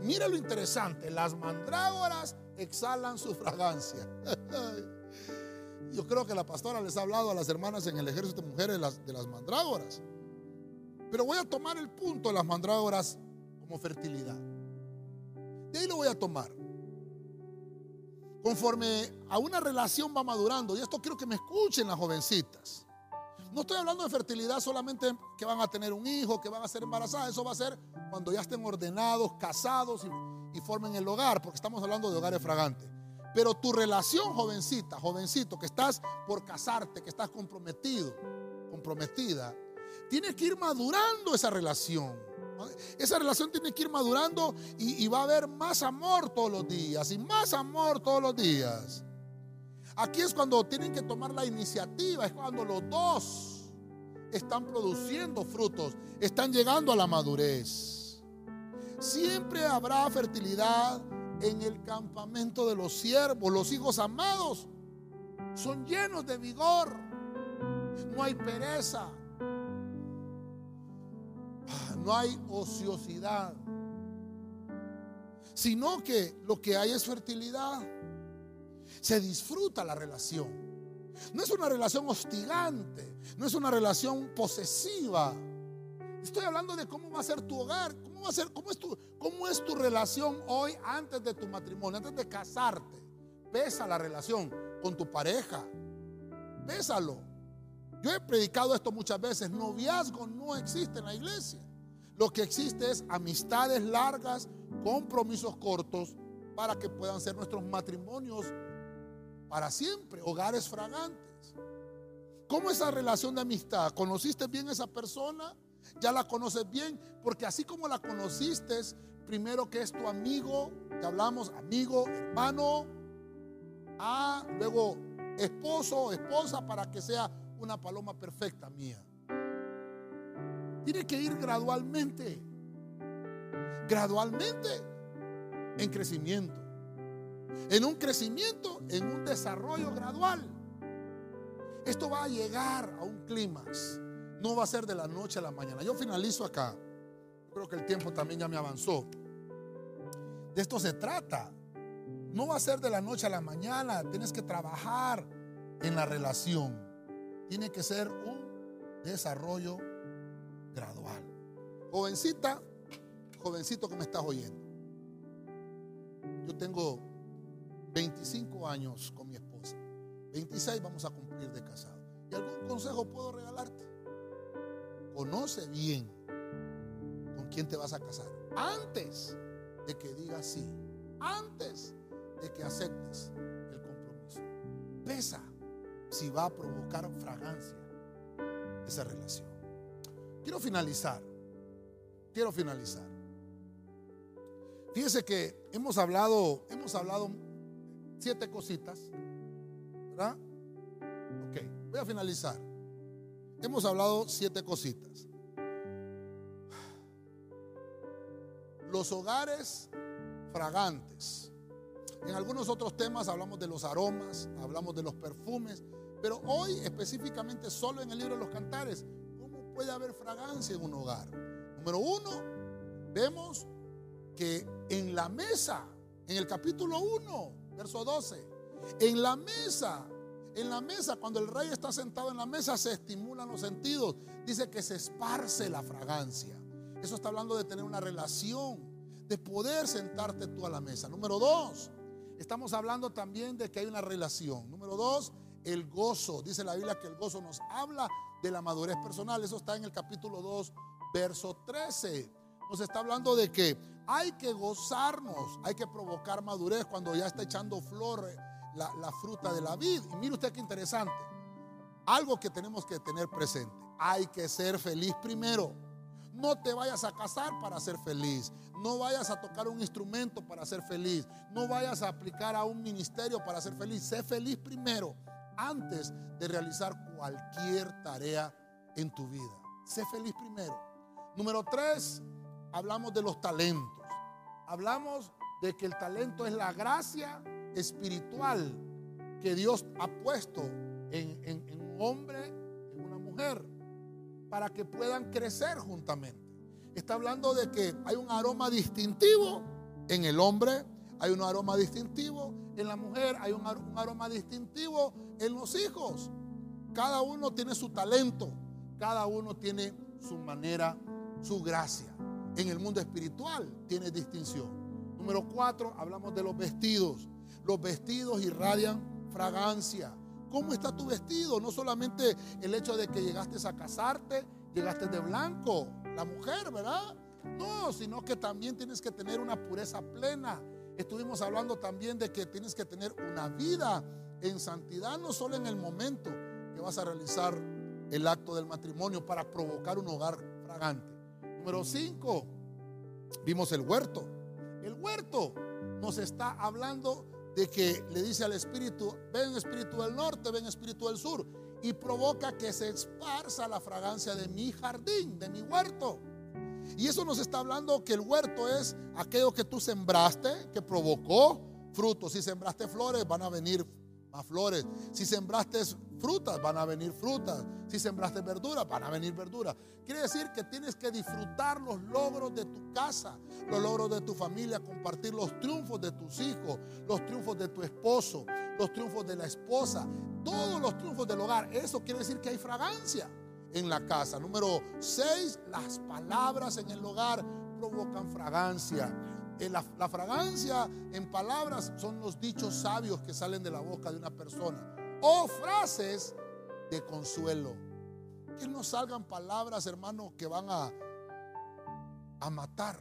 mire lo interesante, las mandrágoras exhalan su fragancia. [LAUGHS] Yo creo que la pastora les ha hablado a las hermanas en el ejército de mujeres de las, de las mandrágoras. Pero voy a tomar el punto de las mandrágoras como fertilidad. De ahí lo voy a tomar conforme a una relación va madurando, y esto quiero que me escuchen las jovencitas. No estoy hablando de fertilidad solamente que van a tener un hijo, que van a ser embarazadas, eso va a ser cuando ya estén ordenados, casados y, formen el hogar, porque estamos hablando de hogares fragantes. Pero tu relación, jovencita, jovencito, que estás por casarte, que estás comprometido, comprometida, tienes que ir madurando esa relación. Esa relación tiene que ir madurando y, va a haber más amor todos los días y más amor todos los días. Aquí es cuando tienen que tomar la iniciativa, es cuando los dos están produciendo frutos, están llegando a la madurez. Siempre habrá fertilidad en el campamento de los siervos, los hijos amados son llenos de vigor, no hay pereza, no hay ociosidad, sino que lo que hay es fertilidad. Se disfruta la relación. No es una relación hostigante, no es una relación posesiva. Estoy hablando de cómo va a ser tu hogar, cómo va a ser, cómo es tu, cómo es tu relación hoy antes de tu matrimonio, antes de casarte. Pesa la relación con tu pareja. Pésalo. Yo he predicado esto muchas veces. Noviazgo no existe en la iglesia. Lo que existe es amistades largas, compromisos cortos, para que puedan ser nuestros matrimonios para siempre, hogares fragantes. ¿Cómo esa relación de amistad? ¿Conociste bien a esa persona? ¿Ya la conoces bien? Porque así como la conociste, primero que es tu amigo, te hablamos amigo, hermano, a luego esposo esposa para que sea una paloma perfecta mía. Tiene que ir gradualmente. Gradualmente en crecimiento. En un crecimiento, en un desarrollo gradual. Esto va a llegar a un clímax. No va a ser de la noche a la mañana. Yo finalizo acá. Creo que el tiempo también ya me avanzó. De esto se trata. No va a ser de la noche a la mañana. Tienes que trabajar en la relación. Tiene que ser un desarrollo gradual. Jovencita, jovencito que me estás oyendo. Yo tengo 25 años con mi esposa. 26 vamos a cumplir de casado. ¿Y algún consejo puedo regalarte? Conoce bien con quién te vas a casar. Antes de que digas sí. Antes de que aceptes el compromiso. Pesa si va a provocar fragancia esa relación. Quiero finalizar. Quiero finalizar. Fíjese que hemos hablado, hemos hablado siete cositas. ¿Verdad? Ok, voy a finalizar. Hemos hablado siete cositas. Los hogares fragantes. En algunos otros temas hablamos de los aromas, hablamos de los perfumes, pero hoy específicamente solo en el libro de los cantares, ¿cómo puede haber fragancia en un hogar? Número uno, vemos que en la mesa, en el capítulo 1, verso 12, en la mesa, en la mesa, cuando el rey está sentado en la mesa, se estimulan los sentidos. Dice que se esparce la fragancia. Eso está hablando de tener una relación, de poder sentarte tú a la mesa. Número dos, estamos hablando también de que hay una relación. Número dos, el gozo. Dice la Biblia que el gozo nos habla de la madurez personal. Eso está en el capítulo 2, verso 13. Nos está hablando de que hay que gozarnos, hay que provocar madurez cuando ya está echando flor la, la fruta de la vid. Y mire usted qué interesante. Algo que tenemos que tener presente. Hay que ser feliz primero. No te vayas a casar para ser feliz. No vayas a tocar un instrumento para ser feliz. No vayas a aplicar a un ministerio para ser feliz. Sé feliz primero antes de realizar cualquier tarea en tu vida. Sé feliz primero. Número tres, hablamos de los talentos. Hablamos de que el talento es la gracia espiritual que Dios ha puesto en, en un hombre, en una mujer, para que puedan crecer juntamente. Está hablando de que hay un aroma distintivo en el hombre, hay un aroma distintivo en la mujer, hay un, aroma distintivo en los hijos. Cada uno tiene su talento, cada uno tiene su manera, su gracia. En el mundo espiritual tiene distinción. Número cuatro, hablamos de los vestidos. Los vestidos irradian fragancia. ¿Cómo está tu vestido? No solamente el hecho de que llegaste a casarte, llegaste de blanco, la mujer, ¿verdad? No, sino que también tienes que tener una pureza plena. Estuvimos hablando también de que tienes que tener una vida en santidad, no solo en el momento que vas a realizar el acto del matrimonio para provocar un hogar fragante. Número 5, vimos el huerto. El huerto nos está hablando de que le dice al espíritu, ven espíritu del norte, ven espíritu del sur, y provoca que se esparza la fragancia de mi jardín, de mi huerto. Y eso nos está hablando que el huerto es aquello que tú sembraste, que provocó frutos. Si sembraste flores, van a venir más flores. Si sembraste frutas, van a venir frutas. Si sembraste verduras, van a venir verduras. Quiere decir que tienes que disfrutar los logros de tu casa, los logros de tu familia, compartir los triunfos de tus hijos, los triunfos de tu esposo, los triunfos de la esposa, todos los triunfos del hogar. Eso quiere decir que hay fragancia en la casa. Número 6, las palabras en el hogar provocan fragancia. Eh, la, la, fragancia en palabras son los dichos sabios que salen de la boca de una persona. O frases de consuelo. Que no salgan palabras, hermanos, que van a, a matar.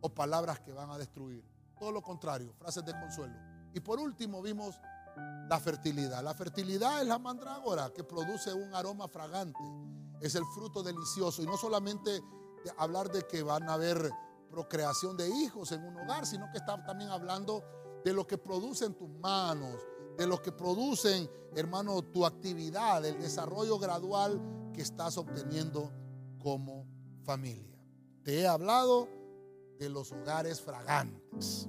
O palabras que van a destruir. Todo lo contrario, frases de consuelo. Y por último vimos la fertilidad. La fertilidad es la mandrágora que produce un aroma fragante. Es el fruto delicioso. Y no solamente hablar de que van a haber procreación de hijos en un hogar, sino que está también hablando de lo que producen tus manos, de lo que producen, hermano, tu actividad, el desarrollo gradual que estás obteniendo como familia. Te he hablado de los hogares fragantes.